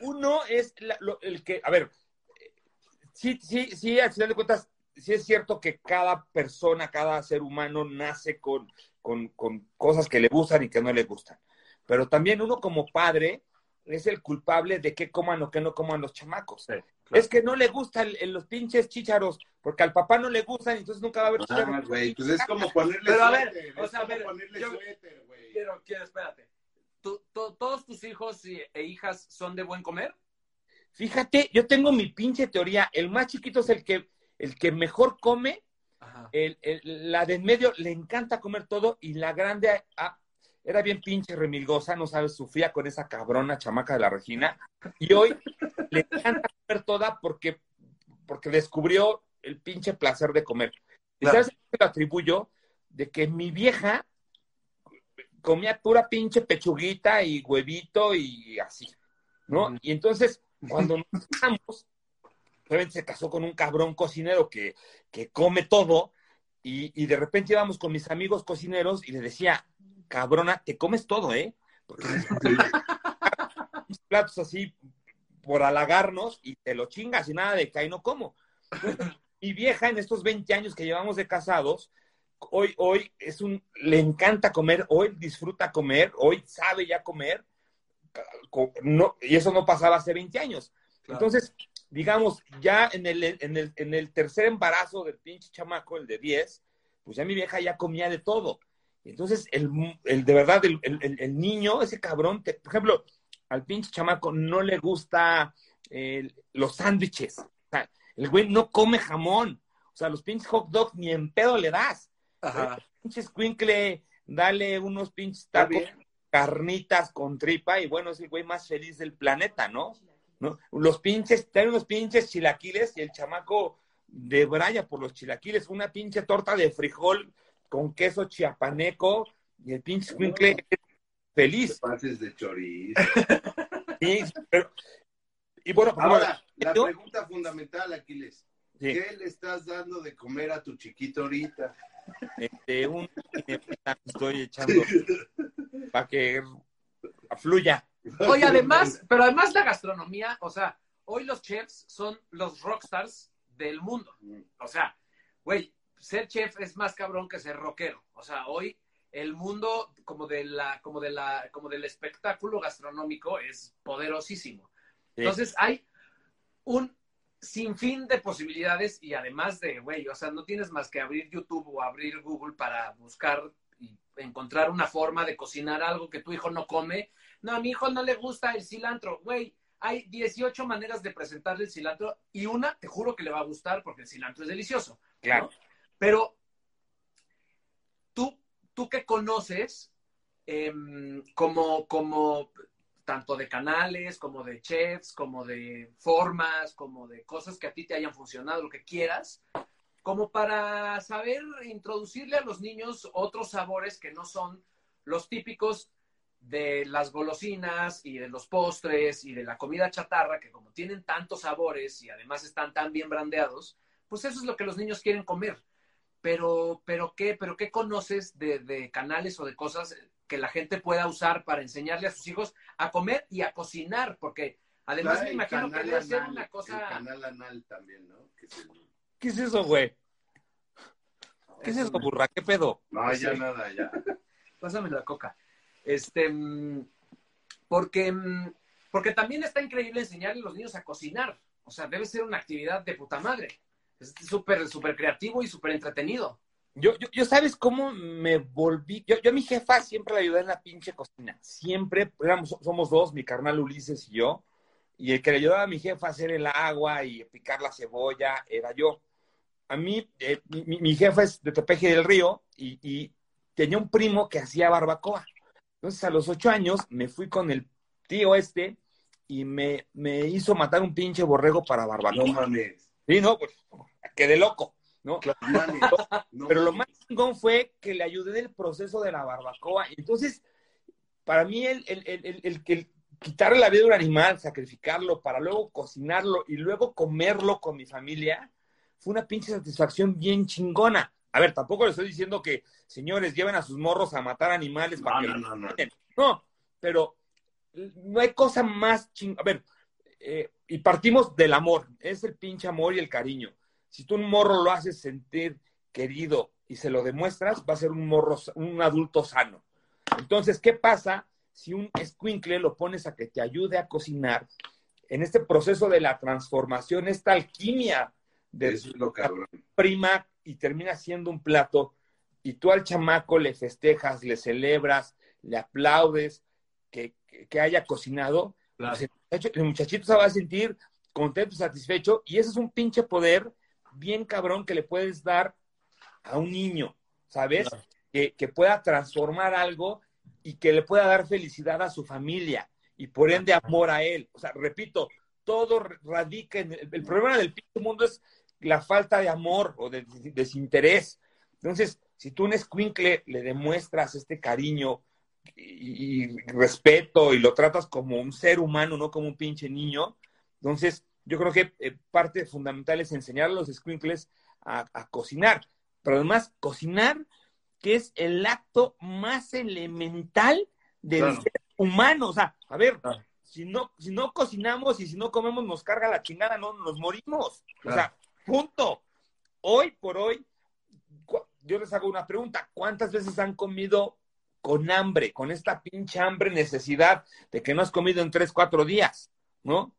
Uno es la- lo- el que, a ver, sí, sí, sí, al final de cuentas, sí es cierto que cada persona, cada ser humano nace con, con, con cosas que le gustan y que no le gustan. Pero también uno como padre es el culpable de qué coman o qué no coman los chamacos. Es que no le gustan el- los pinches chícharos, porque al papá no le gustan, entonces nunca va a haber Ah, chícharos. güey, pues es como ponerle Pero a ver, suéter, o es sea, a como ver, ponerle yo- suéter, güey. Quiero, quiero, espérate. ¿Tú- to- ¿Todos tus hijos e hijas son de buen comer? Fíjate, yo tengo mi pinche teoría. El más chiquito es el que, el que mejor come el, el- la de en medio le encanta comer todo y la grande ah, era bien pinche remilgosa, no sabes, sufría con esa cabrona chamaca de la Regina y hoy le encanta comer toda porque, porque descubrió el pinche placer de comer. ¿Y Claro. sabes qué lo atribuyo? De que mi vieja comía pura pinche pechuguita y huevito y así, ¿no? Y entonces, cuando nos casamos, obviamente se casó con un cabrón cocinero que, que come todo, y, y de repente íbamos con mis amigos cocineros y le decía, cabrona, te comes todo, ¿eh? Porque platos así por halagarnos y te lo chingas y nada de que ahí no como. Mi vieja en estos 20 años que llevamos de casados, hoy, hoy es un, le encanta comer, hoy disfruta comer, hoy sabe ya comer, co- no, y eso no pasaba hace 20 años. Claro. Entonces, digamos, ya en el, en, el, en el tercer embarazo del pinche chamaco, el de 10, pues ya mi vieja ya comía de todo. Entonces, el, el de verdad, el, el- el niño, ese cabrón, te- por ejemplo, al pinche chamaco no le gusta eh, los sándwiches. O sea, el güey no come jamón. O sea, los pinches hot dogs ni en pedo le das. Ajá. Pinches squinkle, dale unos pinches tacos, carnitas con tripa y bueno, es el güey más feliz del planeta, ¿no? ¿No? Los pinches, traen unos pinches chilaquiles y el chamaco de braya por los chilaquiles, una pinche torta de frijol con queso chiapaneco y el pinche squinkle feliz. Pases de chorizo. Sí, pero- y bueno, Ahora, la pregunta fundamental, Aquiles. Sí. ¿Qué le estás dando de comer a tu chiquito ahorita? Este, un estoy echando para que fluya. Oye, además, pero además la gastronomía, o sea, hoy los chefs son los rockstars del mundo. O sea, güey, ser chef es más cabrón que ser rockero. O sea, hoy el mundo como de la, como de la, como del espectáculo gastronómico es poderosísimo. Sí. Entonces hay un sinfín de posibilidades y además de, güey, o sea, no tienes más que abrir YouTube o abrir Google para buscar y encontrar una forma de cocinar algo que tu hijo no come. No, a mi hijo no le gusta el cilantro, güey. Hay 18 maneras de presentarle el cilantro y una, te juro que le va a gustar porque el cilantro es delicioso. Claro. ¿no? Pero tú, tú que conoces como, como tanto de canales, como de chefs, como de formas, como de cosas que a ti te hayan funcionado, lo que quieras, como para saber introducirle a los niños otros sabores que no son los típicos de las golosinas y de los postres y de la comida chatarra, que como tienen tantos sabores y además están tan bien brandeados, pues eso es lo que los niños quieren comer. Pero, pero ¿qué, pero qué conoces de, de canales o de cosas que la gente pueda usar para enseñarle a sus hijos a comer y a cocinar? Porque además me imagino que debe ser anal, una El cosa... canal anal también, ¿no? Que se- ¿Qué es eso, güey? ¿Qué es eso, burra? ¿Qué pedo? No, ya Sí. nada, ya. Pásame la coca. Este, mm, porque, mm, porque también está increíble enseñarle a los niños a cocinar. O sea, debe ser una actividad de puta madre. Es súper, súper creativo y súper entretenido. Yo, yo, yo, ¿sabes cómo me volví? Yo, yo a mi jefa siempre le ayudé en la pinche cocina. Siempre, éramos, somos dos, mi carnal Ulises y yo. Y el que le ayudaba a mi jefa a hacer el agua y picar la cebolla era yo. A mí, eh, mi, mi jefa es de Tepeji del Río y, y tenía un primo que hacía barbacoa. Entonces, a los ocho años me fui con el tío este y me, me hizo matar un pinche borrego para barbacoa. No mames. Sí, no, pues quedé loco, ¿no? No Pero lo más chingón fue que le ayudé en el proceso de la barbacoa. Entonces, para mí, el, el, el, el, quitarle la vida a un animal, sacrificarlo para luego cocinarlo y luego comerlo con mi familia, fue una pinche satisfacción bien chingona. A ver, tampoco le estoy diciendo que, señores, lleven a sus morros a matar animales para No, que no, no. No, pero no hay cosa más chingona. A ver, eh, y partimos del amor. Es el pinche amor y el cariño. Si tú un morro lo haces sentir querido y se lo demuestras, va a ser un morro, un adulto sano. Entonces, ¿qué pasa si un escuincle lo pones a que te ayude a cocinar? En este proceso de la transformación, esta alquimia de es lo prima y termina siendo un plato y tú al chamaco le festejas, le celebras, le aplaudes que, que- haya cocinado, Claro. pues el muchachito se va a sentir contento, satisfecho y ese es un pinche poder bien cabrón que le puedes dar a un niño, ¿sabes? Claro. Que, que pueda transformar algo y que le pueda dar felicidad a su familia y por ende amor a él. O sea, repito, todo radica en el, el problema del pinche mundo es la falta de amor o de, de- desinterés. Entonces, si tú a un escuincle le demuestras este cariño y, y respeto y lo tratas como un ser humano, no como un pinche niño, entonces yo creo que eh, parte fundamental es enseñar a los escuincles a, a cocinar. Pero además, cocinar, que es el acto más elemental del Claro. ser humano. O sea, a ver, Claro. si no, si no cocinamos y si no comemos, nos carga la chingada, no nos morimos. O sea, punto. Hoy por hoy, yo les hago una pregunta. ¿Cuántas veces han comido con hambre, con esta pinche hambre, necesidad de que no has comido en tres, cuatro días? ¿No?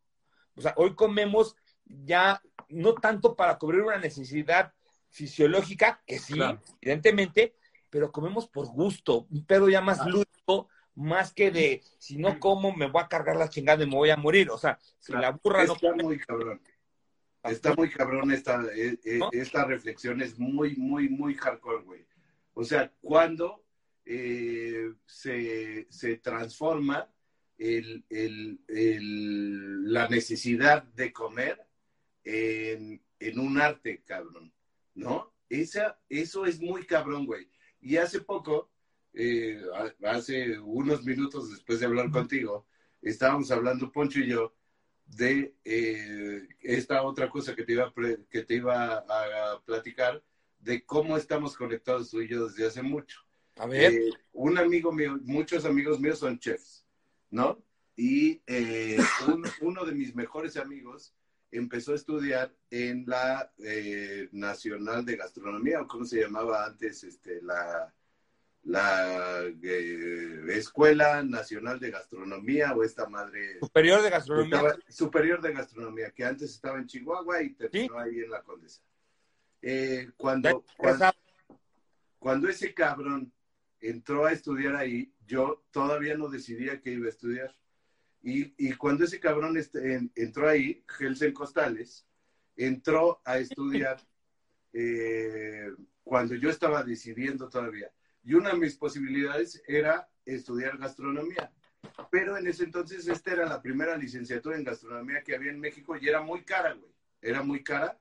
O sea, hoy comemos ya no tanto para cubrir una necesidad fisiológica, que sí, Claro. evidentemente, pero comemos por gusto, un pedo ya más lúdico, más que de si no como me voy a cargar la chingada y me voy a morir. O sea, si Claro. la burra no Está muy cabrón. Está muy cabrón esta, eh, eh, ¿No? esta reflexión, es muy, muy, muy hardcore, güey. O sea, cuando eh, se, se transforma el, el- el- la necesidad de comer en, en un arte, cabrón, ¿no? Esa, eso es muy cabrón, güey. Y hace poco, eh, a- hace unos minutos después de hablar contigo, estábamos hablando Poncho y yo de eh, esta otra cosa que te, iba a que te iba a, platicar, de cómo estamos conectados tú y yo desde hace mucho. A ver. Eh, un amigo mío, muchos amigos míos son chefs, ¿no? Y eh, uno de mis mejores amigos empezó a estudiar en la Nacional de Gastronomía, o como se llamaba antes, este, la, la eh, Escuela Nacional de Gastronomía o esta madre. Superior de Gastronomía. superior de Gastronomía, que antes estaba en Chihuahua y terminó ahí en la Condesa. Eh, cuando, cuando, ese cabrón entró a estudiar ahí, yo todavía no decidía que iba a estudiar. Y, y cuando ese cabrón este, entró ahí, Gelsen Costales, entró a estudiar eh, cuando yo estaba decidiendo todavía y una de mis posibilidades era estudiar gastronomía. Pero en ese entonces esta era la primera licenciatura en gastronomía que había en México y era muy cara, güey. Era muy cara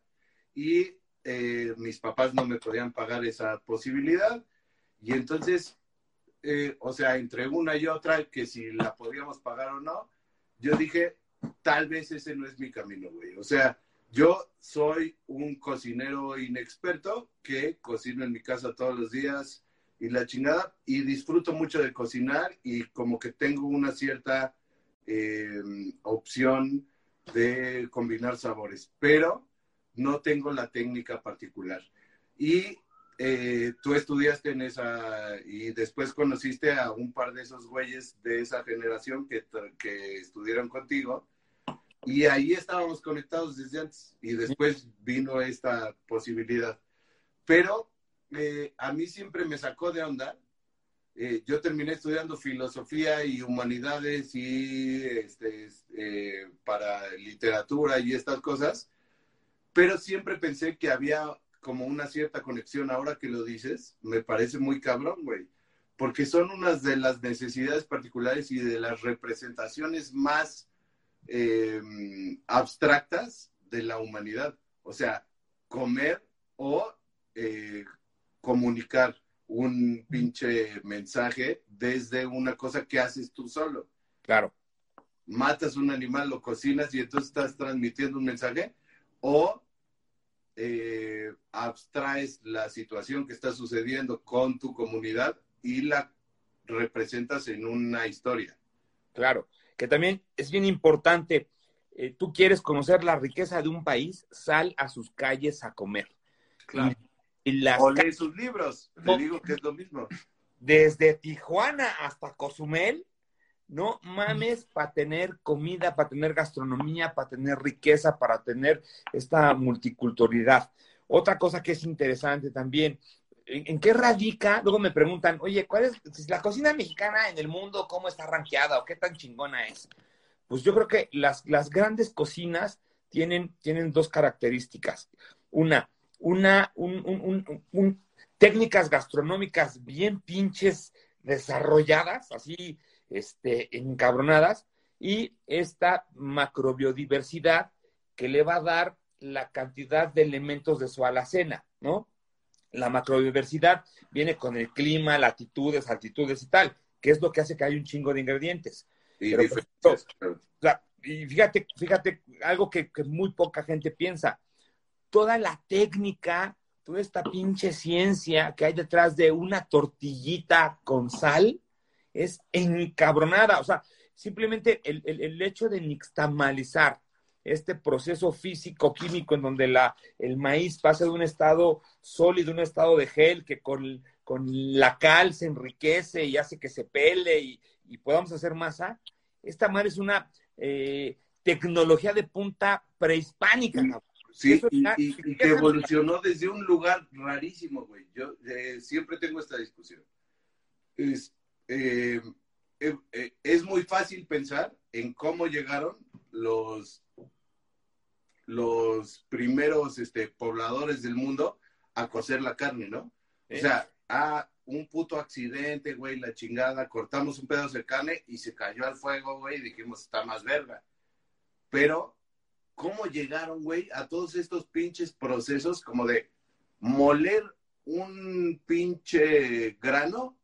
y eh, mis papás no me podían pagar esa posibilidad. Y entonces, eh, o sea, entre una y otra, que si la podíamos pagar o no, yo dije, tal vez ese no es mi camino, güey. O sea, yo soy un cocinero inexperto que cocino en mi casa todos los días, y la chingada, y disfruto mucho de cocinar y como que tengo una cierta eh, opción de combinar sabores, pero no tengo la técnica particular. Y eh, tú estudiaste en esa, y después conociste a un par de esos güeyes de esa generación que, que estudiaron contigo, y ahí estábamos conectados desde antes, y después vino esta posibilidad. Pero eh, a mí siempre me sacó de onda. Eh, yo terminé estudiando filosofía y humanidades y este, eh, para literatura y estas cosas, pero siempre pensé que había como una cierta conexión. Ahora que lo dices, me parece muy cabrón, güey, porque son unas de las necesidades particulares y de las representaciones más abstractas de la humanidad. O sea, comer o comunicar un pinche mensaje desde una cosa que haces tú solo. Claro. Matas un animal, lo cocinas y entonces estás transmitiendo un mensaje o eh, abstraes la situación que está sucediendo con tu comunidad y la representas en una historia. Claro, que también es bien importante. Eh, tú quieres conocer la riqueza de un país, sal a sus calles a comer. Claro o lee sus libros, le digo que es lo mismo. Desde Tijuana hasta Cozumel, no mames para tener comida, para tener gastronomía, para tener riqueza, para tener esta multiculturalidad. Otra cosa que es interesante también, ¿en, qué radica? Luego me preguntan, oye, ¿cuál es la cocina mexicana en el mundo? ¿Cómo está rankeada o qué tan chingona es? Pues yo creo que las, las grandes cocinas tienen, tienen dos características. Una, una, un, técnicas gastronómicas bien pinches desarrolladas, así, este, encabronadas, y esta macrobiodiversidad que le va a dar la cantidad de elementos de su alacena, ¿no? La macrobiodiversidad viene con el clima, latitudes, altitudes y tal, que es lo que hace que haya un chingo de ingredientes. Y, y fíjate, fíjate, algo que muy poca gente piensa toda la técnica, toda esta pinche ciencia que hay detrás de una tortillita con sal es encabronada. O sea, simplemente el, hecho de nixtamalizar este proceso físico-químico en donde la, el maíz pasa de un estado sólido a un estado de gel que con, con, la cal se enriquece y hace que se pele y, podamos hacer masa, esta madre es una eh, tecnología de punta prehispánica. Sí, y, que evolucionó desde un lugar rarísimo, güey. Yo eh, siempre tengo esta discusión. Es, eh, eh, es muy fácil pensar en cómo llegaron los, los primeros este, pobladores del mundo a cocer la carne, ¿no? O sea, a un puto accidente, güey, la chingada, cortamos un pedazo de carne y se cayó al fuego, güey, y dijimos, está más verga. Pero cómo llegaron, güey, a todos estos pinches procesos como de moler un pinche grano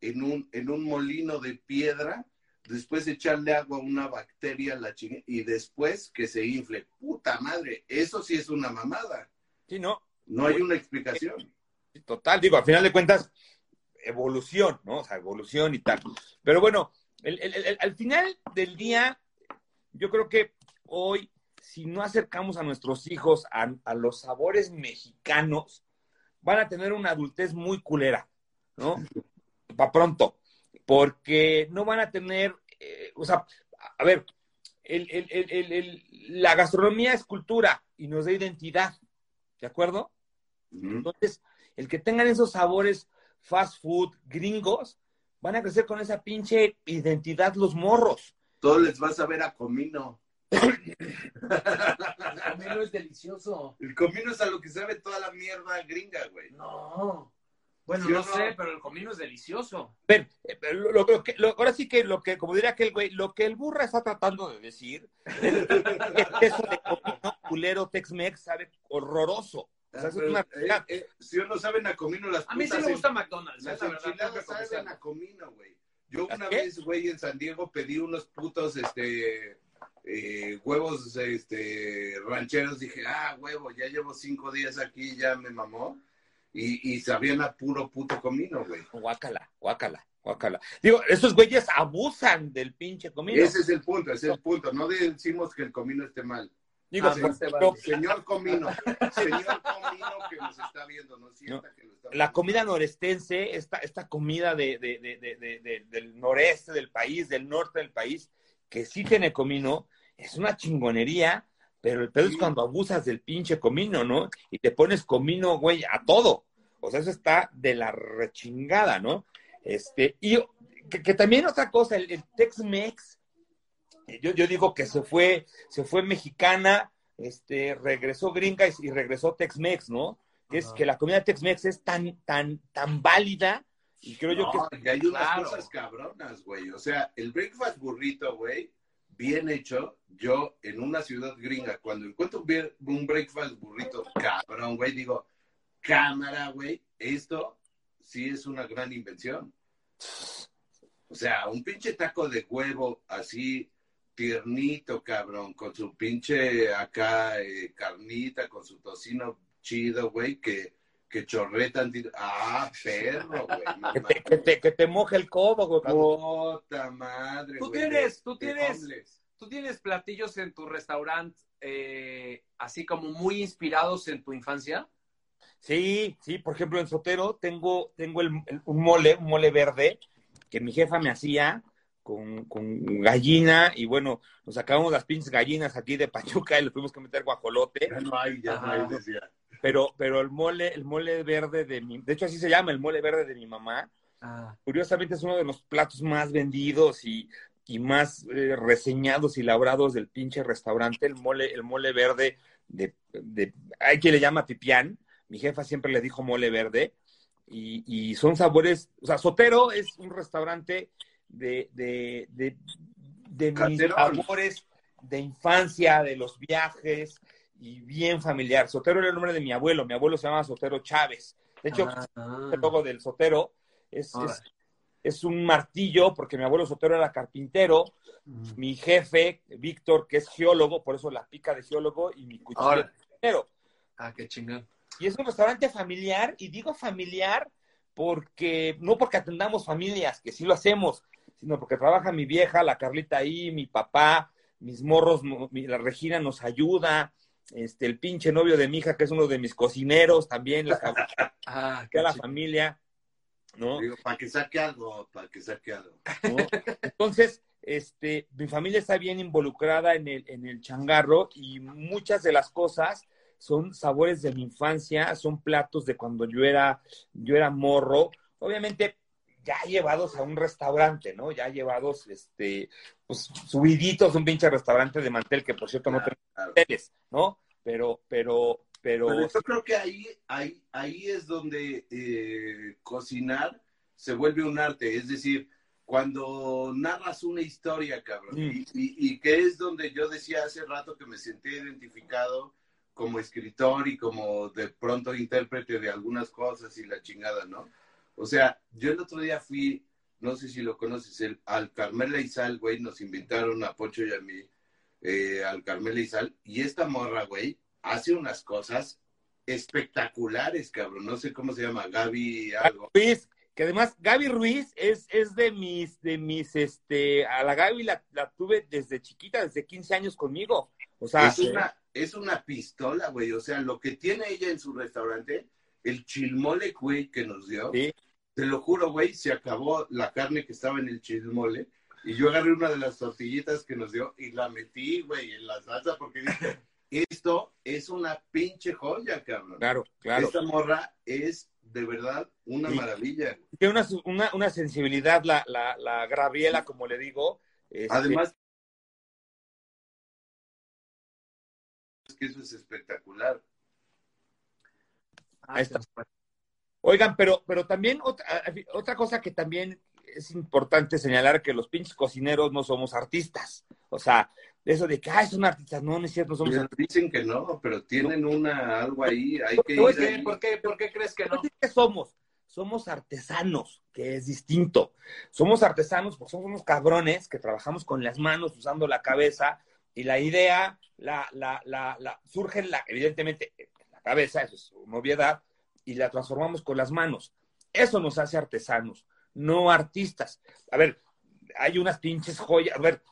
en un, en un molino de piedra después echarle agua a una bacteria la chingue, y después que se infle. Puta madre, eso sí es una mamada. Sí, no. No hay una explicación. Total, digo, al final de cuentas, evolución, ¿no? O sea, evolución y tal. Pero bueno, el, el, el, al final del día, yo creo que hoy, si no acercamos a nuestros hijos a, a los sabores mexicanos, van a tener una adultez muy culera, ¿no? Para pronto, porque no van a tener, eh, o sea, a ver, el, el, el, la gastronomía es cultura y nos da identidad, ¿de acuerdo? Uh -huh. Entonces, el que tengan esos sabores fast food gringos, van a crecer con esa pinche identidad los morros. Todo les vas a ver a comino. El comino es delicioso. El comino es a lo que sabe toda la mierda gringa, güey. No. Bueno, ¿Sí no, no, sé, pero el comino es delicioso. Ver, lo, lo, lo, lo, ahora sí que lo que, como diría aquel güey, lo que el burra está tratando de decir es que eso de comino culero Tex-Mex sabe horroroso. O sea, Ah, pero, es una... eh, eh, si no saben a comino las A mí sí me gusta McDonald's. Las la verdad, enchiladas saben a comino, güey. Yo ¿Las una qué? vez, güey, en San Diego pedí unos putos, este, eh, huevos, este, rancheros. Dije, ah, huevo, ya llevo cinco días aquí, ya me mamó. Y, y sabían a puro puto comino, güey. Guácala, guácala, guácala. Digo, esos güeyes abusan del pinche comino. Ese es el punto, ese es el punto. No decimos que el comino esté mal. Digo, Ah, se. Señor comino, señor comino que nos está viendo, no sienta que lo está la comida norestense, esta, esta comida de, de- de- de- de- de- del noreste del país, del norte del país, que sí tiene comino, es una chingonería, pero el pedo es cuando abusas del pinche comino, ¿no? Y te pones comino, güey, a todo. O sea, eso está de la rechingada, ¿no? Este, y que, que también otra cosa, el, el Tex-Mex, eh, yo, yo digo que se fue, se fue mexicana, este, regresó gringa y, y regresó Tex-Mex, ¿no? Que es que la comida Tex-Mex es tan, tan, tan válida, y creo yo que No, hay unas Claro. cosas cabronas, güey. O sea, el breakfast burrito, güey, bien hecho. Yo, en una ciudad gringa, cuando encuentro un, breakfast burrito cabrón, güey, digo, cámara, güey, esto sí es una gran invención. O sea, un pinche taco de huevo así, tiernito, cabrón, con su pinche acá eh, carnita, con su tocino chido, güey, que, que chorre tantito. Ah, perro, güey. no que te, que te, que te moje el codo, güey. Puta madre, Tú güey, tienes, de- tú tienes. ¿Tú tienes platillos en tu restaurante eh, así como muy inspirados en tu infancia? Sí, sí, por ejemplo, en Sotero tengo, tengo el- el- un mole, un mole verde, que mi jefa me hacía con, con gallina, y bueno, nos sacamos las pinches gallinas aquí de Pachuca y le tuvimos que meter guajolote, Ya no hay, ya no hay, decía. Pero, pero el mole, el mole verde de mi, de hecho así se llama, el mole verde de mi mamá, Ah, curiosamente es uno de los platos más vendidos y, y más eh, reseñados y labrados del pinche restaurante, el mole, el mole verde de, de hay quien le llama pipián, mi jefa siempre le dijo mole verde, y, y son sabores, o sea, Sotero es un restaurante de, de, de, de mis sabores de infancia, de los viajes, y bien familiar. Sotero era el nombre de mi abuelo, mi abuelo se llamaba Sotero Chávez. De hecho, ah, el logo del Sotero es, es, es un martillo, porque mi abuelo Sotero era carpintero, mm. mi jefe, Víctor, que es geólogo, por eso la pica de geólogo, y mi cuchillo de carpintero. Ah, qué chingón. Y es un restaurante familiar, y digo familiar porque, no porque atendamos familias, que sí lo hacemos, sino porque trabaja mi vieja, la Carlita ahí, mi papá, mis morros, mi- la Regina nos ayuda, este, el pinche novio de mi hija, que es uno de mis cocineros, también, la, Ah, que la familia, ¿no? Digo, para que saque algo, para que saque algo. ¿no? Entonces, este, mi familia está bien involucrada en el, en el changarro y muchas de las cosas son sabores de mi infancia, son platos de cuando yo era, yo era morro, obviamente ya llevados a un restaurante, ¿no? Ya llevados, este, pues subiditos a un pinche restaurante de mantel, que por cierto no Claro, tengo claro. manteles, ¿no? Pero, pero, pero, Pero yo creo que ahí, ahí, ahí es donde eh, cocinar se vuelve un arte. Es decir, cuando narras una historia, cabrón, Mm. y, y- y que es donde yo decía hace rato que me sentí identificado como escritor y como de pronto intérprete de algunas cosas y la chingada, ¿no? O sea, yo el otro día fui no sé si lo conoces, el, al Carmela y Sal, güey, nos invitaron a Pocho y a mí, eh, al Carmela y Sal, y esta morra, güey, hace unas cosas espectaculares, cabrón. No sé cómo se llama, Gaby algo. Ruiz, que además Gaby Ruiz es, es de mis, de mis, este, a la Gaby la, la tuve desde chiquita, desde 15 años conmigo. O sea, es una, es una pistola, güey. O sea, lo que tiene ella en su restaurante, el chilmole, güey, que nos dio, sí. Te lo juro, güey, se acabó la carne que estaba en el chilmole. Y yo agarré una de las tortillitas que nos dio y la metí, güey, en la salsa porque dije, esto es una pinche joya, cabrón. Claro, claro. Esta morra es de verdad una Sí. maravilla. Tiene una, una, una sensibilidad, la, la, la Graviela, como le digo. este, Además, es que eso es espectacular. Ahí está. Oigan, pero, pero también otra, otra cosa que también es importante señalar que los pinches cocineros no somos artistas. O sea, eso de que, ay, son artistas, no, no es cierto, no somos artistas. dicen que no, pero tienen una algo ahí, hay que ¿Por ir ahí. por qué- por qué crees que no? ¿Qué somos? Somos artesanos, que es distinto. Somos artesanos porque somos unos cabrones que trabajamos con las manos, usando la cabeza, y la idea la, la, la, la- surge, la, evidentemente, en la cabeza, eso es una obviedad, y la transformamos con las manos. Eso nos hace artesanos, no artistas. A ver, hay unas pinches joyas, a ver,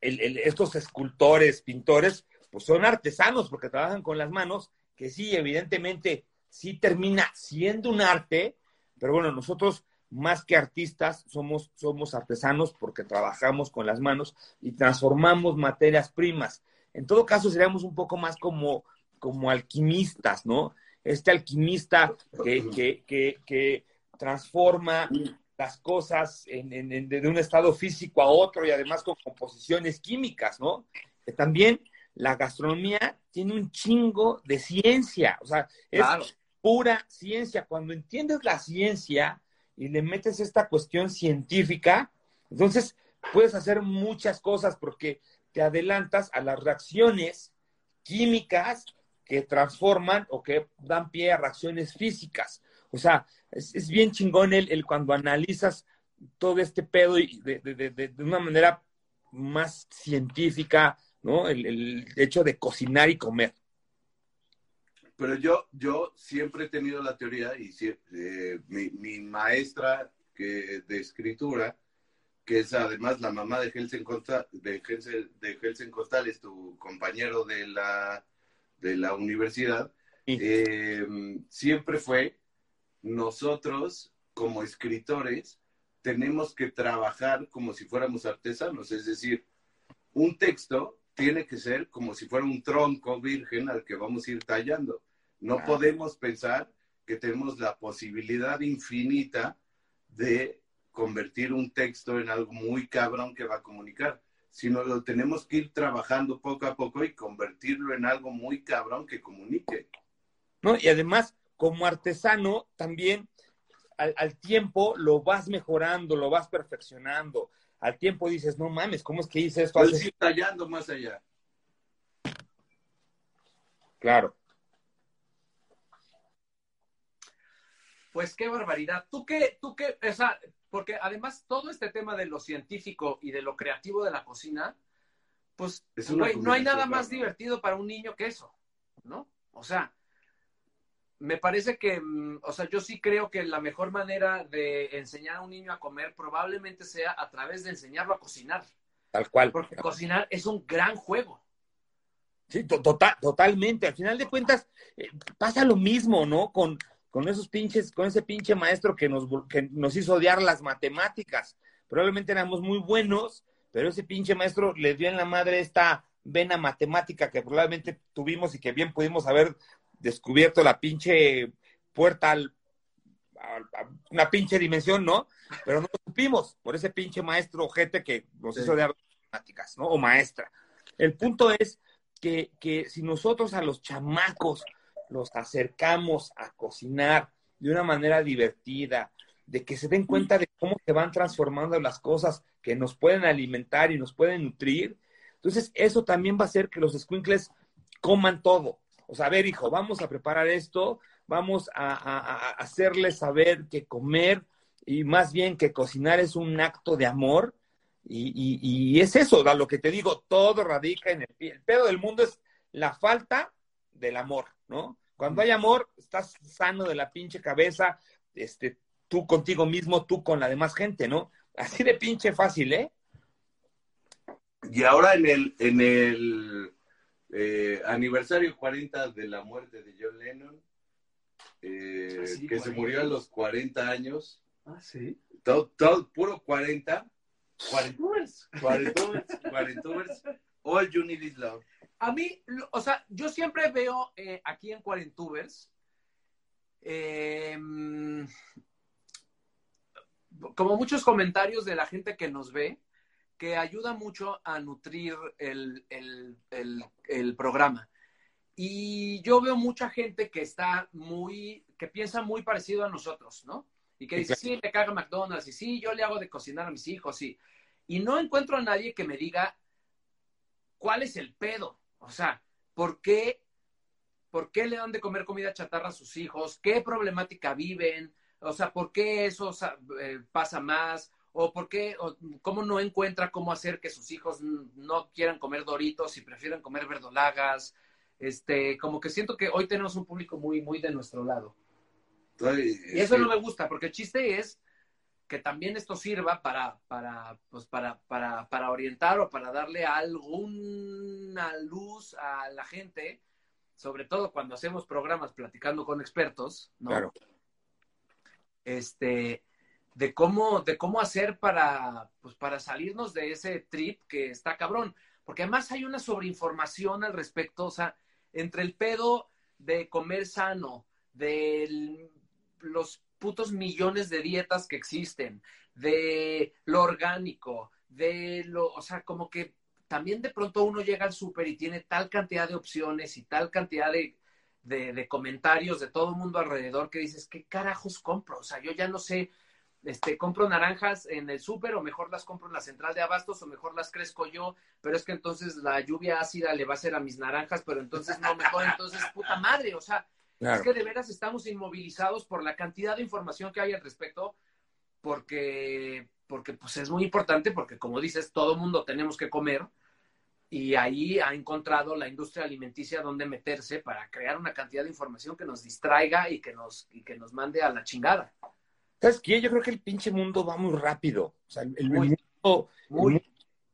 estos escultores, pintores, pues son artesanos porque trabajan con las manos, que sí, evidentemente, sí termina siendo un arte, pero bueno, nosotros más que artistas somos, somos artesanos porque trabajamos con las manos y transformamos materias primas. En todo caso, seríamos un poco más como, como alquimistas, ¿no? Este alquimista que, que, que, que transforma las cosas en, en- en- de un estado físico a otro y además con composiciones químicas, ¿no? Que también la gastronomía tiene un chingo de ciencia, o sea, es Claro. pura ciencia. Cuando entiendes la ciencia y le metes esta cuestión científica, entonces puedes hacer muchas cosas porque te adelantas a las reacciones químicas que transforman o que dan pie a reacciones físicas. O sea, es, bien chingón el, el cuando analizas todo este pedo y de, de- de- de- una manera más científica, ¿no? El, el hecho de cocinar y comer. Pero yo, yo siempre he tenido la teoría, y sie- eh, mi, mi maestra que, de escritura, que es además la mamá de Helsen, Costa, de Helsen, de Costales, tu compañero de la, de la universidad, Sí. eh, siempre fue, nosotros como escritores tenemos que trabajar como si fuéramos artesanos, es decir, un texto tiene que ser como si fuera un tronco virgen al que vamos a ir tallando. No Ah. podemos pensar que tenemos la posibilidad infinita de convertir un texto en algo muy cabrón que va a comunicar, sino lo tenemos que ir trabajando poco a poco y convertirlo en algo muy cabrón que comunique. ¿no? Y además, como artesano, también al, al tiempo lo vas mejorando, lo vas perfeccionando. Al tiempo dices, no mames, ¿cómo es que hice esto? Puedes hace-?" ir tallando más allá. Claro. Pues qué barbaridad. ¿Tú qué, tú qué, o sea, porque además todo este tema de lo científico y de lo creativo de la cocina, pues, güey, no hay nada más divertido para un niño que eso, ¿no? O sea, me parece que, mm, o sea, yo sí creo que la mejor manera de enseñar a un niño a comer probablemente sea a través de enseñarlo a cocinar, Tal cual. porque cocinar es un gran juego. Sí, to- total, totalmente. Al final de cuentas, eh, pasa lo mismo, ¿no? Con, con esos pinches, con ese pinche maestro que nos, que nos hizo odiar las matemáticas. Probablemente éramos muy buenos, pero ese pinche maestro le dio en la madre esta vena matemática que probablemente tuvimos y que bien pudimos haber descubierto la pinche puerta al, a, a una pinche dimensión, ¿no? Pero no lo supimos por ese pinche maestro ojete que nos Sí. hizo odiar las matemáticas, ¿no? O maestra. El punto es que, que si nosotros a los chamacos los acercamos a cocinar de una manera divertida, de que se den cuenta de cómo se van transformando las cosas que nos pueden alimentar y nos pueden nutrir, entonces eso también va a hacer que los squinkles coman todo. O sea, ver, hijo, vamos a preparar esto, vamos a, hacerles saber que comer y más bien que cocinar es un acto de amor y, y, es eso, lo que te digo, todo radica en el, el pedo del mundo es la falta del amor, ¿no? Cuando hay amor, estás sano de la pinche cabeza, este, tú contigo mismo, tú con la demás gente, ¿no? Así de pinche fácil, ¿eh? Y ahora en el, en el eh, aniversario 40 de la muerte de John Lennon, eh, ah, que se murió a los 40 años. Ah, sí. Todo, todo puro 40. 40 40 All you need is love. A mí, o sea, yo siempre veo eh, aquí en Cuarentubers, em, como muchos comentarios de la gente que nos ve, que ayuda mucho a nutrir el, programa. Y yo veo mucha gente que está muy, que piensa muy parecido a nosotros, ¿no? Y que dice, sí, le caga McDonald's, y sí, yo le hago de cocinar a mis hijos, y, y no encuentro a nadie que me diga cuál es el pedo. O sea, ¿por qué, ¿por qué le dan de comer comida chatarra a sus hijos? ¿Qué problemática viven? O sea, ¿por qué eso eh, pasa más? ¿O por qué, o cómo no encuentra cómo hacer que sus hijos no quieran comer doritos y prefieren comer verdolagas? Este, como que siento que hoy tenemos un público muy, muy de nuestro lado. y eso no me gusta, porque el chiste es que también esto sirva para, para, pues para, para, para orientar o para darle alguna luz a la gente, sobre todo cuando hacemos programas platicando con expertos, ¿no? Claro. Este, de cómo, de cómo hacer para, pues para salirnos de ese trip que está cabrón. Porque además hay una sobreinformación al respecto, o sea, entre el pedo de comer sano, de los putos millones de dietas que existen, de lo orgánico, de lo, o sea, como que también de pronto uno llega al súper y tiene tal cantidad de opciones y tal cantidad de, de, comentarios de todo el mundo alrededor que dices, ¿qué carajos compro? O sea, yo ya no sé, este, compro naranjas en el súper o mejor las compro en la central de abastos o mejor las crezco yo, pero es que entonces la lluvia ácida le va a hacer a mis naranjas, pero entonces no mejor, entonces puta madre, o sea, es que de veras estamos inmovilizados por la cantidad de información que hay al respecto, porque, porque pues es muy importante, porque como dices, todo mundo tenemos que comer, y ahí ha encontrado la industria alimenticia donde meterse para crear una cantidad de información que nos distraiga y que nos, y que nos mande a la chingada. ¿Sabes qué? Yo creo que el pinche mundo va muy rápido. O sea, el, mundo,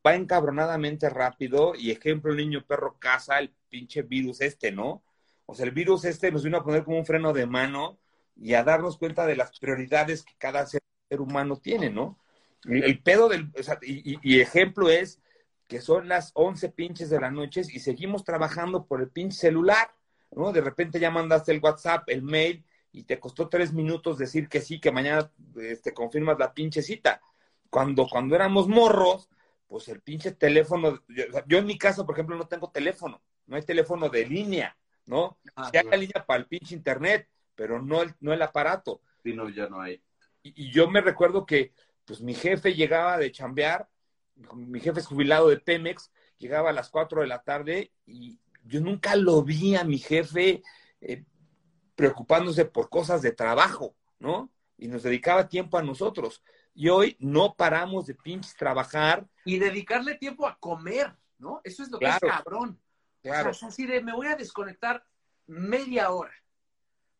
va encabronadamente rápido y ejemplo, el niño perro caza el pinche virus este, ¿no? O sea, el virus este nos vino a poner como un freno de mano y a darnos cuenta de las prioridades que cada ser humano tiene, ¿no? El, pedo del, o sea, y, ejemplo es que son las 11 pinches de la noche y seguimos trabajando por el pinche celular, ¿no? De repente ya mandaste el WhatsApp, el mail y te costó tres minutos decir que sí, que mañana te este, confirmas la pinche cita. Cuando, cuando éramos morros, pues el pinche teléfono, yo en mi casa, por ejemplo, no tengo teléfono, no hay teléfono de línea. ¿No? Ah, ya hay línea para el pinche internet, pero no el, no el aparato. Sí, no, ya no hay. Y, yo me recuerdo que, pues, mi jefe llegaba de chambear, mi jefe es jubilado de Pemex, llegaba a las 4 de la tarde y yo nunca lo vi a mi jefe eh, preocupándose por cosas de trabajo, ¿no? Y nos dedicaba tiempo a nosotros. Y hoy no paramos de pinches trabajar. Y dedicarle tiempo a comer, ¿no? Eso es lo que es cabrón. Claro. O sea, así de, me voy a desconectar media hora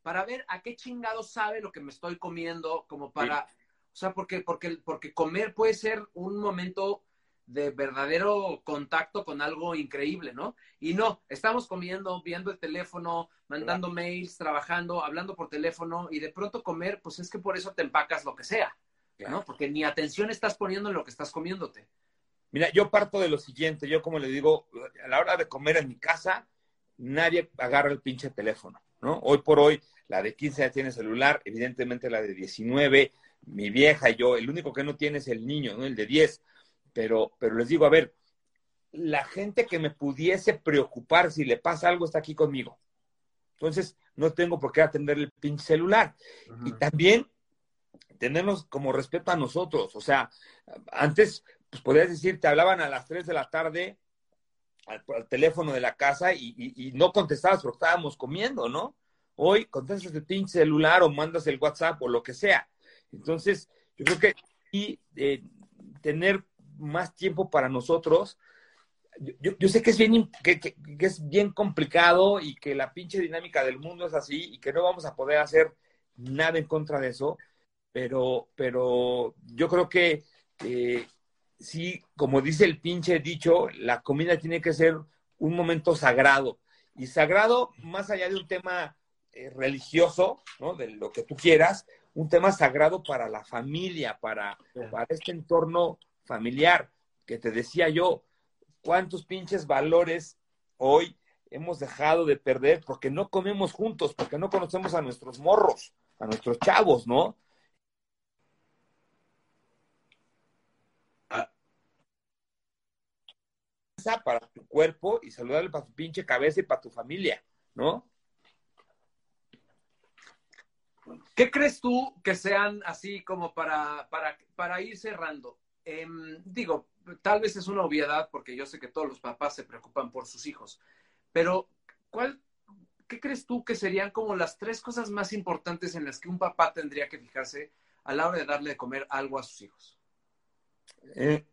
para ver a qué chingado sabe lo que me estoy comiendo, como para, o sea, porque, porque, porque comer puede ser un momento de verdadero contacto con algo increíble, ¿no? Y no, estamos comiendo, viendo el teléfono, mandando mails, trabajando, hablando por teléfono y de pronto comer, pues es que por eso te empacas lo que sea, ¿no? Porque ni atención estás poniendo en lo que estás comiéndote. Mira, yo parto de lo siguiente, yo como le digo, a la hora de comer en mi casa, nadie agarra el pinche teléfono, ¿no? Hoy por hoy, la de 15 ya tiene celular, evidentemente la de 19, mi vieja y yo, el único que no tiene es el niño, ¿no? El de 10. Pero, pero les digo, a ver, la gente que me pudiese preocupar si le pasa algo está aquí conmigo. Entonces, no tengo por qué atender el pinche celular. Y también tenernos como respeto a nosotros. O sea, antes pues podrías decir, te hablaban a las 3 de la tarde al, teléfono de la casa y, no contestabas porque estábamos comiendo, ¿no? Hoy contestas el pinche celular o mandas el WhatsApp o lo que sea. Entonces, yo creo que y, eh, tener más tiempo para nosotros, yo, sé que es, bien, que, que, es bien complicado y que la pinche dinámica del mundo es así y que no vamos a poder hacer nada en contra de eso, pero, pero yo creo que eh, sí, como dice el pinche dicho, la comida tiene que ser un momento sagrado. Y sagrado, más allá de un tema eh, religioso, ¿no? De lo que tú quieras, un tema sagrado para la familia, para, para este entorno familiar, que te decía yo, cuántos pinches valores hoy hemos dejado de perder porque no comemos juntos, porque no conocemos a nuestros morros, a nuestros chavos, ¿no? Ah. Para tu cuerpo y saludable para tu pinche cabeza y para tu familia, ¿no? ¿Qué crees tú que sean así como para, para, para ir cerrando? Eh, digo, tal vez es una obviedad porque yo sé que todos los papás se preocupan por sus hijos, pero ¿cuál, ¿qué crees tú que serían como las tres cosas más importantes en las que un papá tendría que fijarse a la hora de darle de comer algo a sus hijos? Eh,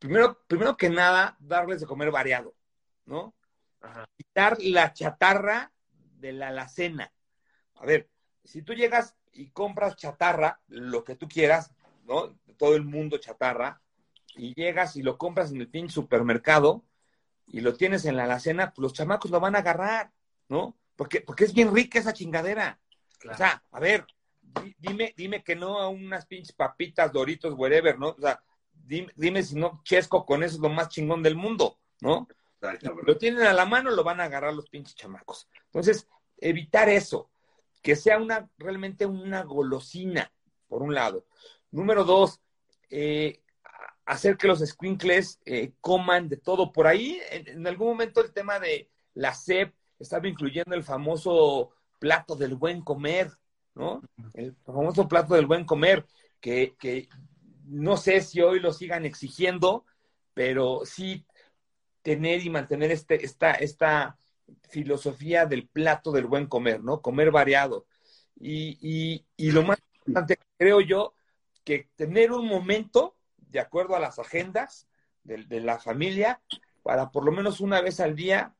primero, primero que nada, darles de comer variado, ¿no? Ajá. Quitar la chatarra de la alacena. A ver, si tú llegas y compras chatarra, lo que tú quieras, ¿no? Todo el mundo chatarra, y llegas y lo compras en el pinche supermercado y lo tienes en la alacena, pues los chamacos lo van a agarrar, ¿no? Porque, porque es bien rica esa chingadera. Claro. O sea, a ver, dime, dime que no a unas pinches papitas, doritos, whatever, ¿no? O sea, dime, dime si no chesco con eso es lo más chingón del mundo, ¿no? Lo tienen a la mano, lo van a agarrar los pinches chamacos. Entonces, evitar eso, que sea una, realmente una golosina, por un lado. Número dos, eh, hacer que los squinkles eh, coman de todo. Por ahí, en, en, algún momento, el tema de la SEP estaba incluyendo el famoso plato del buen comer, ¿no? El famoso plato del buen comer, que, que no sé si hoy lo sigan exigiendo, pero sí tener y mantener este, esta, esta filosofía del plato del buen comer, ¿no? Comer variado. Y, y, y lo más importante, creo yo, que tener un momento de acuerdo a las agendas de, de, la familia para por lo menos una vez al día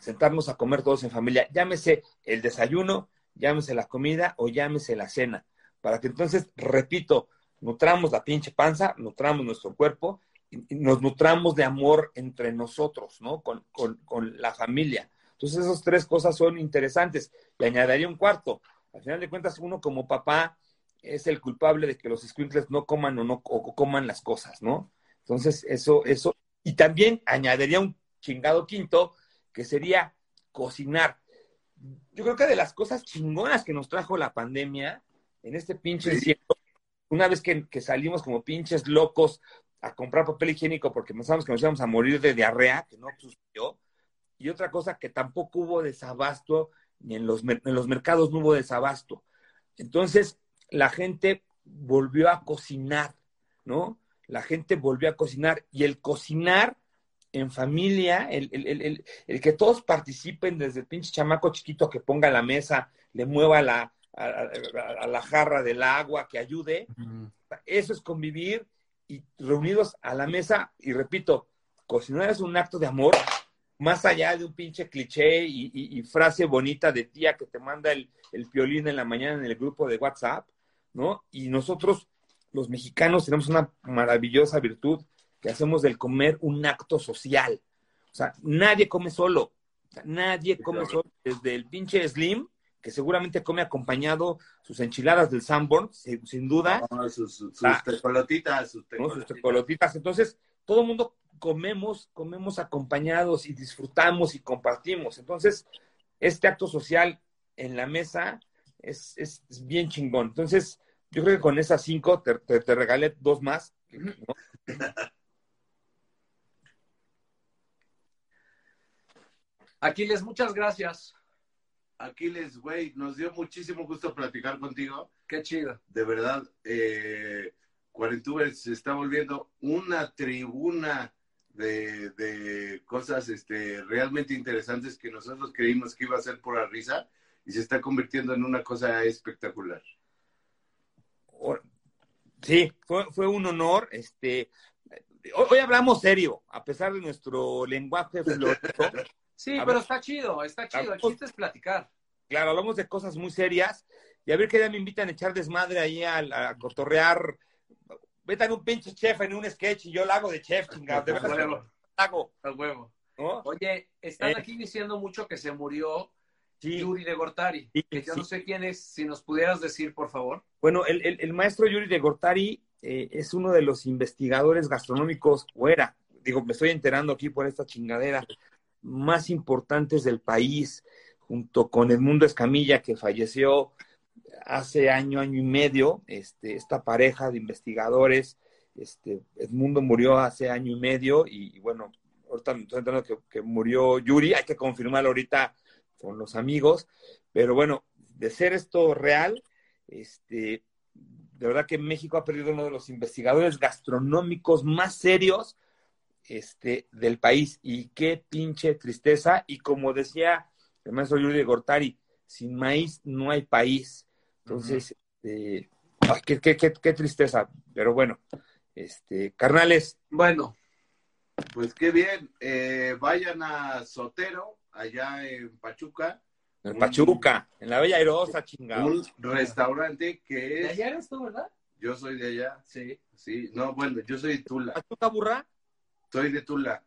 sentarnos a comer todos en familia. Llámese el desayuno, llámese la comida o llámese la cena. Para que entonces, repito, nutramos la pinche panza, nutramos nuestro cuerpo y, nos nutramos de amor entre nosotros, ¿no? Con, con, con la familia. Entonces, esas tres cosas son interesantes. Y añadiría un cuarto. Al final de cuentas, uno como papá es el culpable de que los squinkles no coman o no o coman las cosas, ¿no? Entonces, eso, eso. Y también añadiría un chingado quinto, que sería cocinar. Yo creo que de las cosas chingonas que nos trajo la pandemia, en este pinche sí. encierro, una vez que, que, salimos como pinches locos a comprar papel higiénico porque pensábamos que nos íbamos a morir de diarrea, que no sucedió, y otra cosa que tampoco hubo desabasto, ni en los, en los mercados no hubo desabasto. Entonces, la gente volvió a cocinar, ¿no? La gente volvió a cocinar y el cocinar en familia, el, el, el, el, que todos participen desde el pinche chamaco chiquito que ponga la mesa, le mueva la, a, a, a la jarra del agua, que ayude, uh -huh. eso es convivir y reunidos a la mesa, y repito, cocinar es un acto de amor, más allá de un pinche cliché y, y, y frase bonita de tía que te manda el, el violín en la mañana en el grupo de WhatsApp, ¿no? Y nosotros, los mexicanos, tenemos una maravillosa virtud que hacemos del comer un acto social. O sea, nadie come solo. O sea, nadie come solo. Desde el pinche Slim, que seguramente come acompañado sus enchiladas del Sanborn, sin, duda. No, sus, sus, sus tecolotitas. Sus tecolotitas. ¿no? sus tecolotitas. Entonces, todo el mundo comemos, comemos acompañados y disfrutamos y compartimos. Entonces, este acto social en la mesa es, es, es bien chingón. Entonces, yo creo que con esas cinco te, te, te regalé dos más. ¿no? Aquiles, muchas gracias. Aquiles, güey, nos dio muchísimo gusto platicar contigo. Qué chido. De verdad, eh, Cuarentubers se está volviendo una tribuna de, de, cosas este, realmente interesantes que nosotros creímos que iba a ser pura risa y se está convirtiendo en una cosa espectacular. Sí, fue, fue un honor. Este, hoy, hoy hablamos serio, a pesar de nuestro lenguaje florido. Sí, pero está chido, está chido. El Hablamos- chiste es platicar. Claro, hablamos de cosas muy serias. Y a ver qué día me invitan a echar desmadre ahí a, a cotorrear. Metan un pinche chef en un sketch y yo lo hago de chef, chingado. De verdad, Huevo. lo hago, A huevo. ¿no? Oye, están Eh. aquí diciendo mucho que se murió Sí. Yuri de Gortari. Sí, que yo sí. no sé quién es. Si nos pudieras decir, por favor. Bueno, el, el- el maestro Yuri de Gortari eh, es uno de los investigadores gastronómicos, o era, digo, me estoy enterando aquí por esta chingadera, más importantes del país, junto con Edmundo Escamilla, que falleció hace año, año y medio, este, esta pareja de investigadores, este, Edmundo murió hace año y medio, y, bueno, ahorita me estoy enterando que, que murió Yuri, hay que confirmarlo ahorita con los amigos, pero bueno, de ser esto real, este, de verdad que México ha perdido uno de los investigadores gastronómicos más serios este, del país. Y qué pinche tristeza. Y como decía el maestro Yuri de Gortari, sin maíz no hay país. Entonces, este, ay, qué, qué, qué, qué tristeza. Pero bueno, este, carnales, Bueno, Pues qué bien. Eh, vayan a Sotero, allá en Pachuca, en. Pachuca, en la Bella Airosa, chingado. un restaurante que ¿de es. allá eres tú, verdad? Yo soy de allá. Sí. Sí, no, bueno, yo soy de Tula. ¿Pachuca burra? Soy de Tula.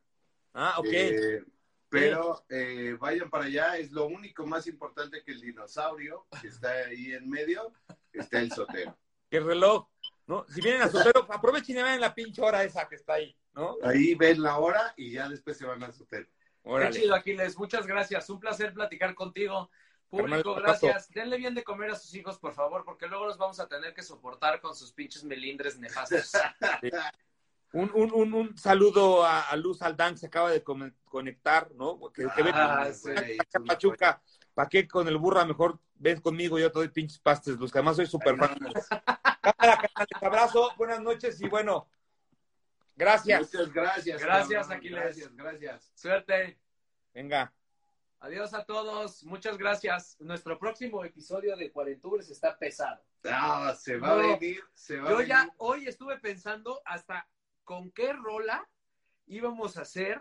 Ah, ok. Eh, pero eh, vayan para allá, es lo único más importante que el dinosaurio que está ahí en medio, está el sotero. Qué reloj. ¿no? Si vienen a Sotero, aprovechen y vean la pinche hora esa que está ahí, ¿no? Ahí ven la hora y ya después se van al sotero. Qué chido, Aquiles. Muchas gracias. Un placer platicar contigo. Público, gracias. Denle bien de comer a sus hijos, por favor, porque luego los vamos a tener que soportar con sus pinches melindres nefastos. Un, un, un, un saludo a, a Luz Aldán, que se acaba de conectar, ¿no? Que, que ven Ah, sí. Pachuca. ¿Para qué con el burra? Mejor ven conmigo, yo te doy pinches pastes, Luz, que además soy súper fan. Cámara, abrazo, buenas noches y bueno, gracias. Muchas gracias. Gracias, cabrón. Aquiles. Gracias, gracias. Suerte. Venga, Adiós a todos. Muchas gracias. Nuestro próximo episodio de Cuarentubres está pesado. Ah, se va No. a venir, se va a Yo venir. ya hoy estuve pensando hasta con qué rola íbamos a hacer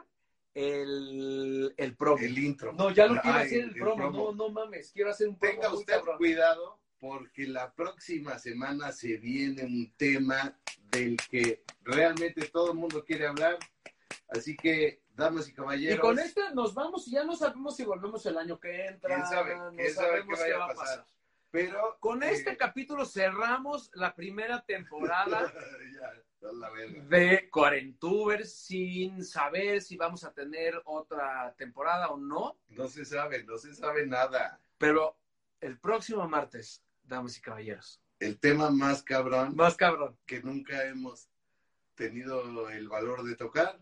el, el promo. el intro. No, ya lo quiero Ay, hacer el promo. No, no mames. Quiero hacer un promo. Tenga usted cabrón. cuidado porque la próxima semana se viene un tema del que realmente todo el mundo quiere hablar. Así que, damas y caballeros, Y con este nos vamos y ya no sabemos si volvemos el año que entra. quién sabe, no quién sabe qué vaya a pasar. Pero Con eh, este capítulo cerramos la primera temporada ya. De Cuarentubers sin saber si vamos a tener otra temporada o no. No se sabe, no se sabe nada. Pero el próximo martes, damas y caballeros. El tema más cabrón Más cabrón. que nunca hemos tenido el valor de tocar.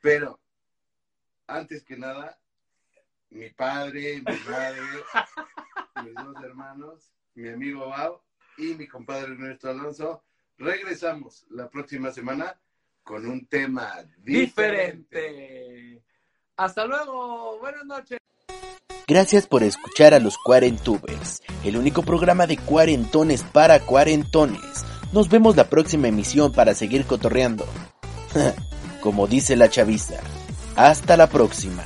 Pero, antes que nada, mi padre, mi madre, mis dos hermanos, mi amigo Bao y mi compadre Ernesto Alonso, regresamos la próxima semana con un tema diferente. Diferente. Hasta luego. Buenas noches. Gracias por escuchar a los Cuarentubers, el único programa de cuarentones para cuarentones. Nos vemos la próxima emisión para seguir cotorreando. Como dice la chaviza. Hasta la próxima.